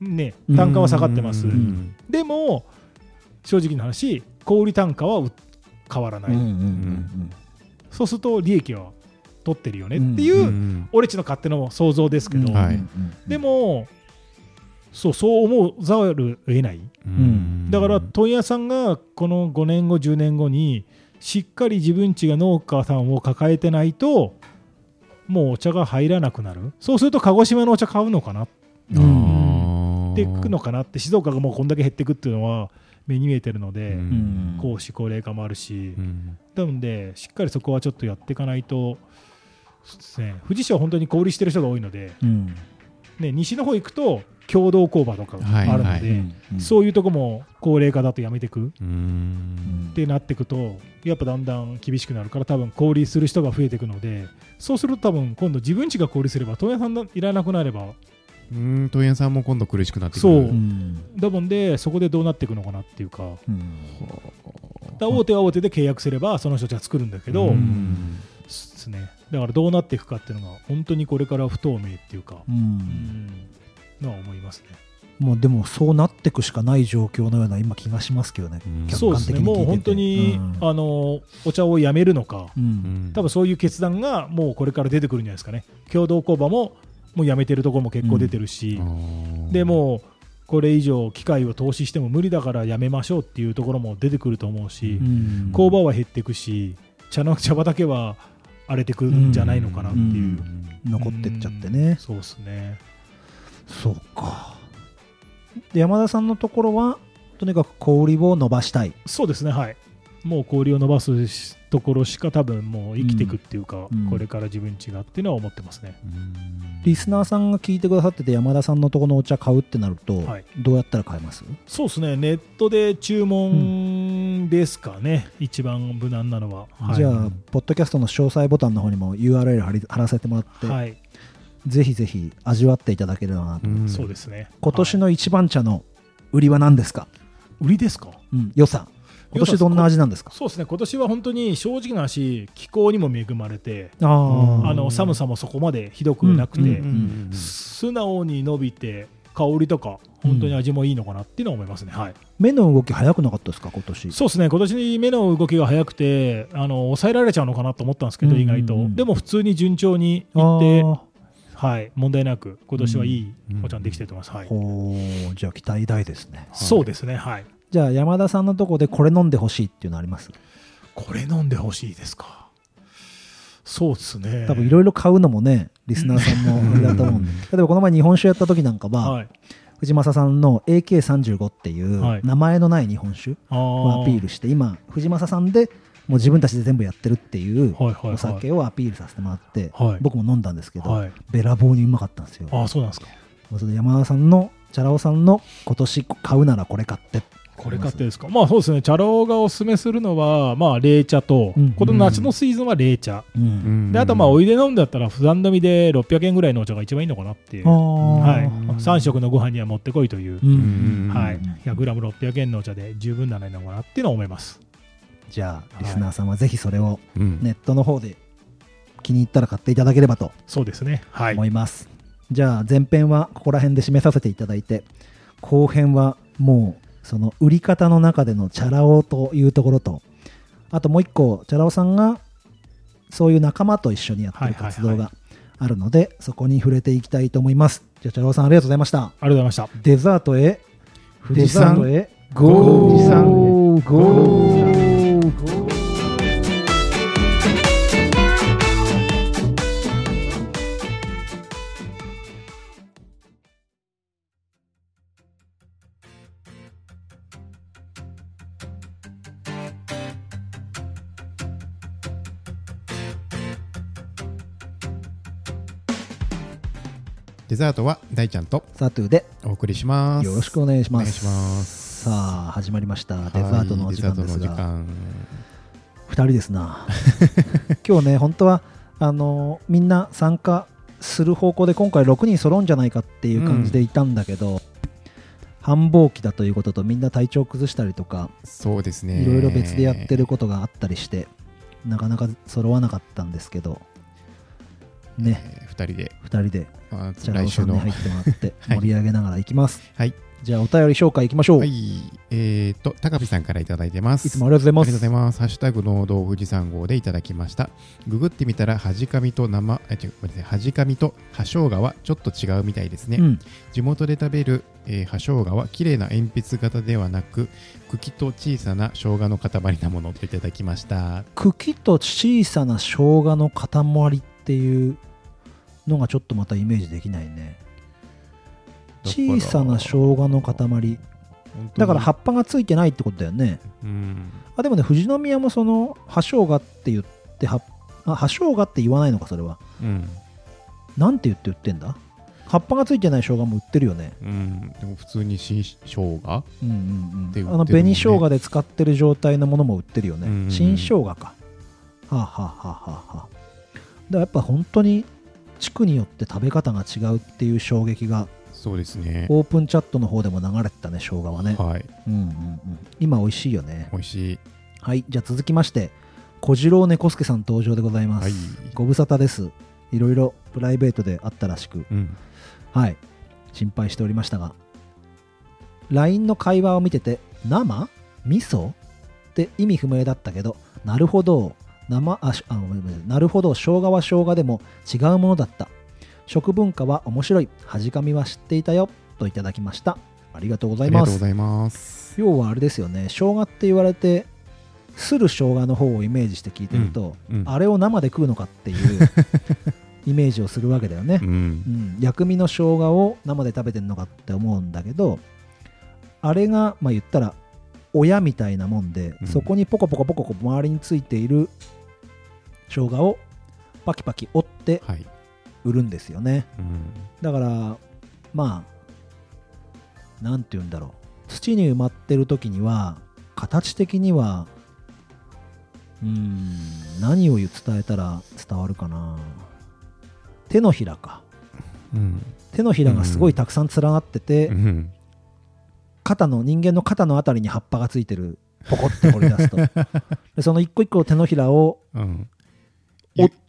ね単価は下がってます、
うん。
でも正直な話小売単価はう変わらない、
うんうんうん
そうすると利益は取ってるよねっていう、
うん
俺っちの勝手の想像ですけど、
うん。
はい。
うん。
でもそうそう思うざるを得ない。
うん。
だから問屋さんがこの5年後10年後にしっかり自分ちが農家さんを抱えてないともうお茶が入らなくなる。そうすると鹿児島のお茶買うのかな。っていくのかなって静岡がもうこんだけ減っていくっていうのは目に見えてるので、
うん。
高齢化もあるし、
うん。
なのでしっかりそこはちょっとやっていかないとね富士市は本当に小売りしてる人が多いので、
うん。
ね、西の方行くと共同工場とかがあるので、
はいはい。
うん
そういうとこも高齢化だとやめていくってなっていくとやっぱだんだん厳しくなるから多分小売りする人が増えていくのでそうすると多分今度自分家が小売りすれば問屋さんがいらなくなれば
うん問屋さんも今度苦しくなってく
そう。
る
うん。
だもんでそこでどうなっていくのかなっていうか。
うん。
だ大手は大手で契約すればその人たちは作るんだけど、
うん。
ですね、だからどうなっていくかっていうのが本当にこれから不透明っていうか、
う
うんん、のは思いますね。
もうでもそうなっていくしかない状況のような今気がしますけどね、
うん。
客
そうですね、
観的に聞いてて。
もう本当に、
うん。
あのお茶をやめるのか、
う
うん。ん
多分そういう決断がもうこれから出てくるんじゃないですかね。共同工場ももうやめてるところも結構出てるし、でもうこれ以上機械を投資しても無理だからやめましょうっていうところも出てくると思うし、
うん。
工場は減っていくし、茶の茶畑は荒れてくんじゃないのかなっていう。
うん。残ってっちゃって
うん。
ね、
そうですね。
そうか。で山田さんのところはとにかく小売りを伸ばしたい。
そうですね、はい。もう氷を伸ばすしところしか多分もう生きていくっていうか、
うん。
これから自分違うっていうのは思ってますね。
うん。
リスナーさんが聞いてくださってて山田さんのところのお茶買うってなると、
はい。
どうやったら買えます？
そうですね、ネットで注文ですかね、一番無難なのは。はい。
じゃあポッドキャストの詳細ボタンの方にも URL 貼り貼らせてもらって、
はい、
ぜひぜひ味わっていただければなと、
うん。
そうですね。
今年
はい
の一番茶の売りは何ですか、
売りですか？
うん、良さ。今年どんな味なんですか？
そうですね、今年は本当に正直な話、気候にも恵まれて、
あー。
あの寒さもそこまでひどくなくて、
うんうん
素直に伸びて、香りとか、本当に味もいいのかなっていうのは思いますね。はい。
目の動き早くなかったですか？今年。
そうですね、今年目の動きが速くて、あの抑えられちゃうのかなと思ったんですけど、
うんうんうん
意外と、でも普通に順調にいって、
あ
はい、問題なく、今年はいいお茶にできてると思います。はい。
ーほう。じゃあ期待大ですね。
そうですね、はい。
じゃあ山田さんのとこでこれ飲んでほしいっていうのあります？
これ飲んでほしいですか。そうですね。
多分いろいろ買うのもねリスナーさんもあれだと思うんで。例えばこの前日本酒やった時なんかは、
はい、
藤正さんの AK35 っていう
はい。
名前のない日本酒をアピールして今藤正さんでもう自分たちで全部やってるっていうお酒をアピールさせてもらって
はい。
僕も飲んだんですけど
はい。
べらぼうにうまかったんですよ。
あーそうなんですか。
山田さんのチャラ男さんの今年買うならこれ買って
これ買ってですか。まあそうですね。チャロがおすすめするのはまあ冷茶と、
うん
この夏のシーズンは冷茶、
う
うん。ん
であとまあお湯で飲んだったら普段飲みで600円ぐらいのお茶が一番いいのかなっていう、
あ
はい。
ー、
3食のご飯にはもってこいという、
うん。
うん
はい
うん、
100g600 円のお茶で十分なのかなっていうのは思います
じゃあリスナーさんはぜひそれを
うん。
ネットの方で気に入ったら買っていただければと
そうですね。はい。
思います、じゃあ前編はここら辺で締めさせていただいて後編はもうその売り方の中でのチャラ男というところとあともう一個チャラ男さんがそういう仲間と一緒にやってる活動があるので、そこに触れていきたいと思います。じゃあチャラ男さんありがとうございました。
ありがとうございました。
デザートへ
富士山
デザートへ。
ゴーデザートは大ちゃんと
サトゥーで
お送りします。
よろしくお願いします。
ます。
さあ始まりました。デザートのお時間ですが。
間。
2人ですな。今日ね本当はあのみんな参加する方向で今回6人揃うんじゃないかっていう感じでいたんだけど、繁忙期だということとみんな体調崩したりとか
そうですね。
いろいろ別でやってることがあったりしてなかなか揃わなかったんですけどね、
えー二人で
2人で
あ
チャラ男
来週の。
さんに入ってもらって
はい。
盛り上げながらいきます、
はい。
じゃあお便り紹介いきましょう、、
はい。いえーと高見さんからいただいてます。
つもありがとうご
あり
ざいます。
がとうございます。ハッシュタグ農道富士山号でいただきました。ググってみたら、はじかみと生、あ、違う、ごめんなさい、はじかみと葉生姜はちょっと違うみたいですね。
うん、
地元で食べる、えー葉生姜は綺麗な鉛筆型ではなく、茎と小さな生姜の塊なものといただきました。
茎と小さな生姜の塊っていうのがちょっとまたイメージできないね。小さな生姜の塊。だから葉
っ
っぱがついてないってことだよね。
うん。
あでもね富士宮もその葉生姜って言って葉あ葉生姜って言わないのかそれは。
うん。
なんて言って売ってんだ？葉っぱがついてない生姜も売ってるよね。
うん。でも普通に新生姜
うんうんうん。
ね
あの紅生姜で使ってる状態のものも売ってるよね、
うんうんうん。
新生姜か。はあ、はあはあはあはあ、だからやっぱ本当に地区によって食べ方が違うっていう衝撃が
そうですね。
オープンチャットの方でも流れてたね生姜はね、
はい。
うんうんうん、今美味しいよね
美味しい。
はいじゃあ続きまして小次郎猫助さん登場でございます、
はい。
ご無沙汰ですいろいろプライベートであったらしく
うん。
はい心配しておりましたが LINE の会話を見てて生？味噌？って意味不明だったけどなるほど生あしあごめんごめん。なるほど。生姜は生姜でも違うものだった。食文化は面白い。恥かみは知っていたよ。といただきました。ありがとうござ
あ
います。
りがとうございます。
要はあれですよね。生姜って言われてする生姜の方をイメージして聞いてると、
うん。
あれを生で食うのかっていう イメージをするわけだよね。
う、ん。
う。ん、薬味の生姜を生で食べてんのかって思うんだけどあれがまあ言ったら親みたいなもんで、
うん。
そこにポコポコポコポコ周りについている生姜をパキパキ折って
はい。
売るんですよね
うん。
だからまあなんて言うんだろう土に埋まってる時には形的にはうーん何を伝えたら伝わるかな手のひらか
うん。
手のひらがすごいたくさん連なってて、
うん。
肩の人間の肩のあたりに葉っぱがついてるポコって掘り出すと でその一個一個手のひらを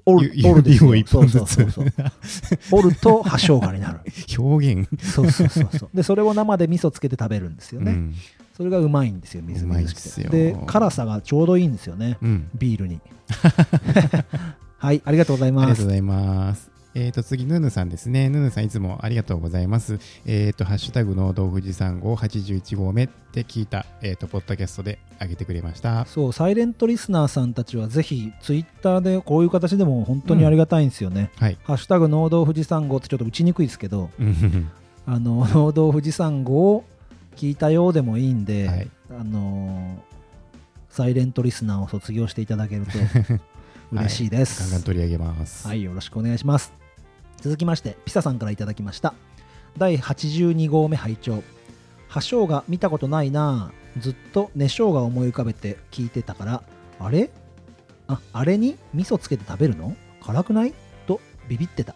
折る
ゆ
折るですよ
指を一本ずつ。
そうそうそうそう。折ると葉生姜になる。
表現。
そうそうそうそう。でそれを生で味噌つけて食べるんですよね、
うん。
それがうまいんですよみずみずしくて。で辛さがちょうどいいんですよね。
うん。
ビールに。はいありがとうござい
あり
ます
がとうございます。えっ、と、次、ヌヌさんですね。ヌヌさん、いつもありがとうございます。えっ、と、ハッシュタグ、農道富士山号81号目って聞いた、えっ、と、ポッドキャストで上げてくれました。
そうサイレントリスナーさんたちはぜひツイッターでこういう形でも本当にありがたいんですよね、
はい。
ハッシュタグ農道富士山号ってちょっと打ちにくいですけど
うん
あの農道富士山号を聞いたようでもいいんで、
はい
あのサイレントリスナーを卒業していただけると 嬉しいです。
ガンガン取り上げます。
はい、よろしくお願いします。続きまして、ピサさんからいただきました。第82号目拝聴葉生姜見たことないなぁずっと根生姜を思い浮かべて聞いてたから、あれ？あ、あれに？味噌つけて食べるの？辛くない？とビビってた。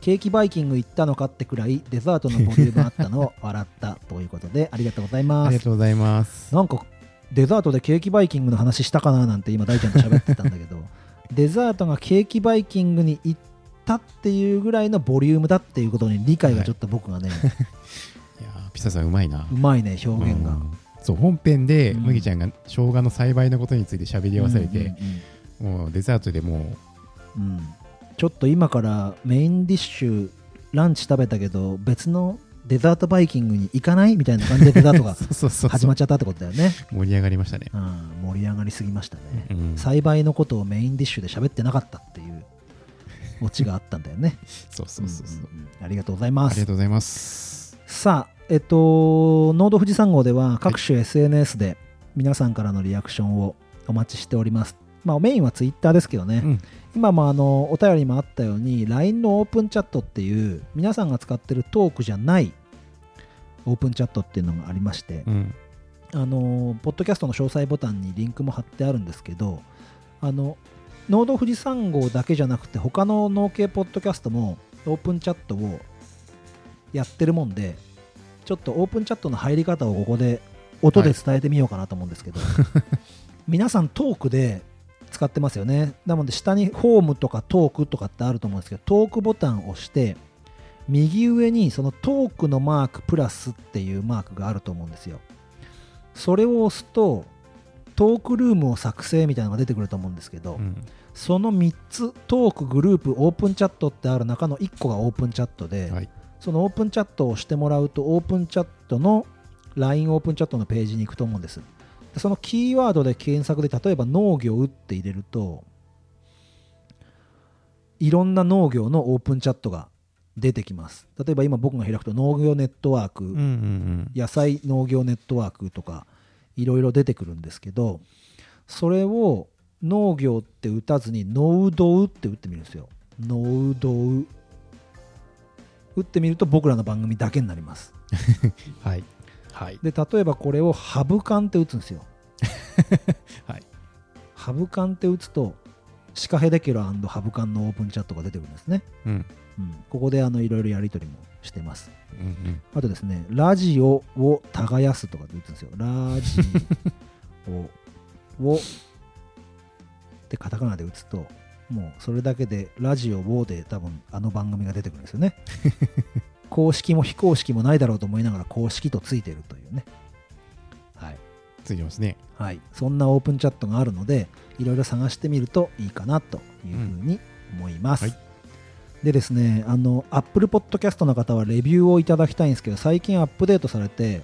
ケーキバイキング行ったのかってくらいデザートのボリュームあったのを 笑ったということでありがとうござい
あ
ます。
りがとうございます。
なんかデザートでケーキバイキングの話したかななんて今大ちゃんと喋ってたんだけど デザートがケーキバイキングに行ったっていうぐらいのボリュームだっていうことに理解がちょっと僕がね、
い。やーピサさんうまいな。
うまいね表現が。
うん。そう本編で
うん。
麦ちゃんが生姜の栽培のことについて喋り合わされて、
うんうん
もうデザートでも
うんうん。ちょっと今からメインディッシュランチ食べたけど別のデザートバイキングに行かないみたいな感じでデザート
う
が
そうそうそう。
始まっちゃったってことだよね、
盛り上がりましたね。
うん、盛り上がりすぎましたね、
うん。
栽培のことをメインディッシュで喋ってなかったっていうオチがあったんだよね。
そうそうそうそう。
んんん。ありがとうございます。
ありがとうございます。
さあえっとノード富士山号では各種 SNS で皆さんからのリアクションをお待ちしております。まあメインはツイッターですけどね、
うん。
今もあのお便りにもあったように LINE のオープンチャットっていう皆さんが使ってるトークじゃないオープンチャットっていうのがありまして、
うん。
あのポッドキャストの詳細ボタンにリンクも貼ってあるんですけどあの農道富士山号だけじゃなくて他の農系ポッドキャストもオープンチャットをやってるもんでちょっとオープンチャットの入り方をここで音で伝えてみようかなと思うんですけど、皆さんトークで使ってますよね。なので下にホームとかトークとかってあると思うんですけどトークボタンを押して右上にそのトークのマークプラスっていうマークがあると思うんですよ。それを押すとトークルームを作成みたいなのが出てくると思うんですけど、
うん。
その3つトークグループオープンチャットってある中の1個がオープンチャットで、
はい。
そのオープンチャットをしてもらうとオープンチャットの LINE オープンチャットのページに行くと思うんです。でそのキーワードで検索で例えば農業って入れるといろんな農業のオープンチャットが出てきます。例えば今僕が開くと農業ネットワーク、
うんうん。
野菜農業ネットワークとかいろいろ出てくるんですけどそれを農業って打たずにノウドウって打ってみるんですよノウドウ打ってみると僕らの番組だけになります。
う んはい。はい。
で例えばこれをハブカンって打つんですよ。
はい。
ハブカンって打つとシカヘデケロハブカンのオープンチャットが出てくるんですね、
うん。
うん、ここであのいろいろやり取りもしてます
うんうん
あとですね、ラジオを耕すとかで打つんですよ。ラジオ をってカタカナで打つと、もうそれだけでラジオをで多分あの番組が出てくるんですよね。公式も非公式もないだろうと思いながら公式とついてるというね。はい。
ついてますね
はい。そんなオープンチャットがあるので、いろいろ探してみるといいかなというふうに思います。
はい
でですね、あの、Apple Podcast の方はレビューをいただきたいんですけど、最近アップデートされて、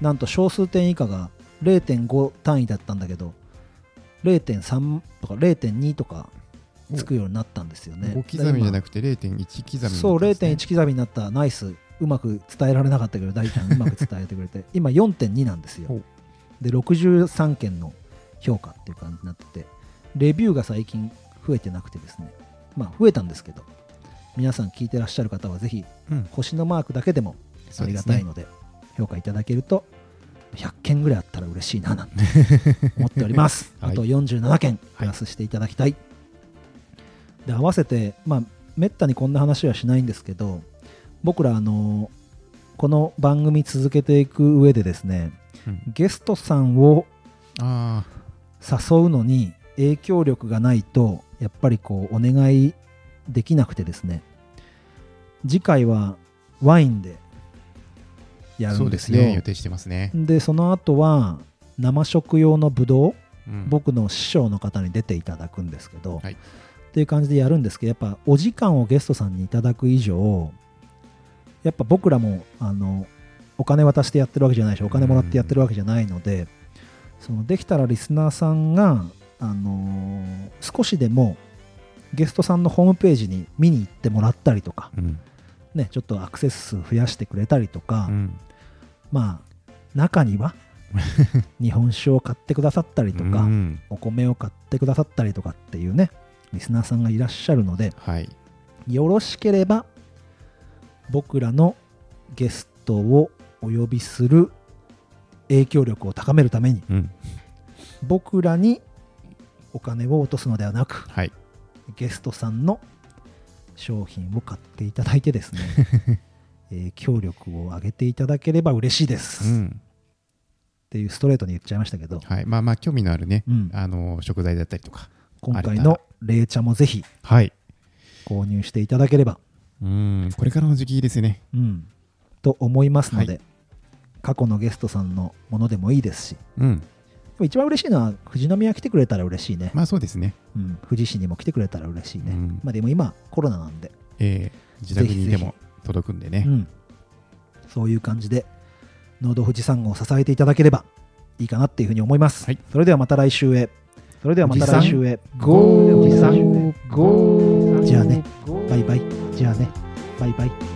なんと小数点以下が0.5単位だったんだけど、0.3とか0.2とかつくようになったんですよね。
5刻みじゃな
く
くて0.1刻みになったんですね。
そう、0.1刻みになった。ナイス。うまく伝えられなかったけど、大ちゃんうまく伝えてくれて、今4.2なんですよ。で、63件の評価っていう感じになってて、レビューが最近増えてなくてですね、まあ増えたんですけど、皆さん聞いてらっしゃる方はぜひ
うん。
星のマークだけでもありがたいので評価いただけると100件ぐらいあったら嬉しいななんて 思っております、
はい。
あと47件プラスしていただきたい、で合わせてまあめったにこんな話はしないんですけど僕らあのこの番組続けていく上でですね
うん。
ゲストさんを
あ
誘うのに影響力がないとやっぱりこうお願いできなくてですね。次回はワインでやるんですよ。
ですね。予定してますね。
でその後は生食用のブドウ、
うん。
僕の師匠の方に出ていただくんですけど、
はい。
っていう感じでやるんですけどやっぱお時間をゲストさんにいただく以上やっぱ僕らもあのお金渡してやってるわけじゃないしお金もらってやってるわけじゃないのでそのできたらリスナーさんが、あのー少しでもゲストさんのホームページに見に行ってもらったりとか
うん。
ね、ちょっとアクセス数増やしてくれたりとか、
うん。
まあ中には 日本酒を買ってくださったりとか、
うん。
お米を買ってくださったりとかっていうねリスナーさんがいらっしゃるので
はい。
よろしければ僕らのゲストをお呼びする影響力を高めるために
うん。
僕らにお金を落とすのではなく
はい
ゲストさんの商品を買っていただいてですね 影響力を上げていただければ嬉しいです、っ
うん。
ていうストレートに言っちゃいましたけど、
はい。まあまあ興味のあるね
うん。
あの食材だったりとか
今回の冷茶もぜひ
はい。
購入していただければ、
うん。これからの時期ですね。
うん、と思いますので、
は
過去のゲストさんのものでもいいですし
うん
一番嬉しいのは富士宮来てくれたら嬉しいね、
まあそうですね。
うん、富士市にも来てくれたら嬉しいね、
うん。
まあでも今コロナなんで、
えー自宅にいて
ぜひぜ
も届くんでね。
うん、そういう感じで農道富士山号を支えていただければいいかなっていうふうに思います、
はい。
それではまた来週へ。それではまた来週へ。
ゴー。
じゃあね。バイバイ。じゃあね。バイバイ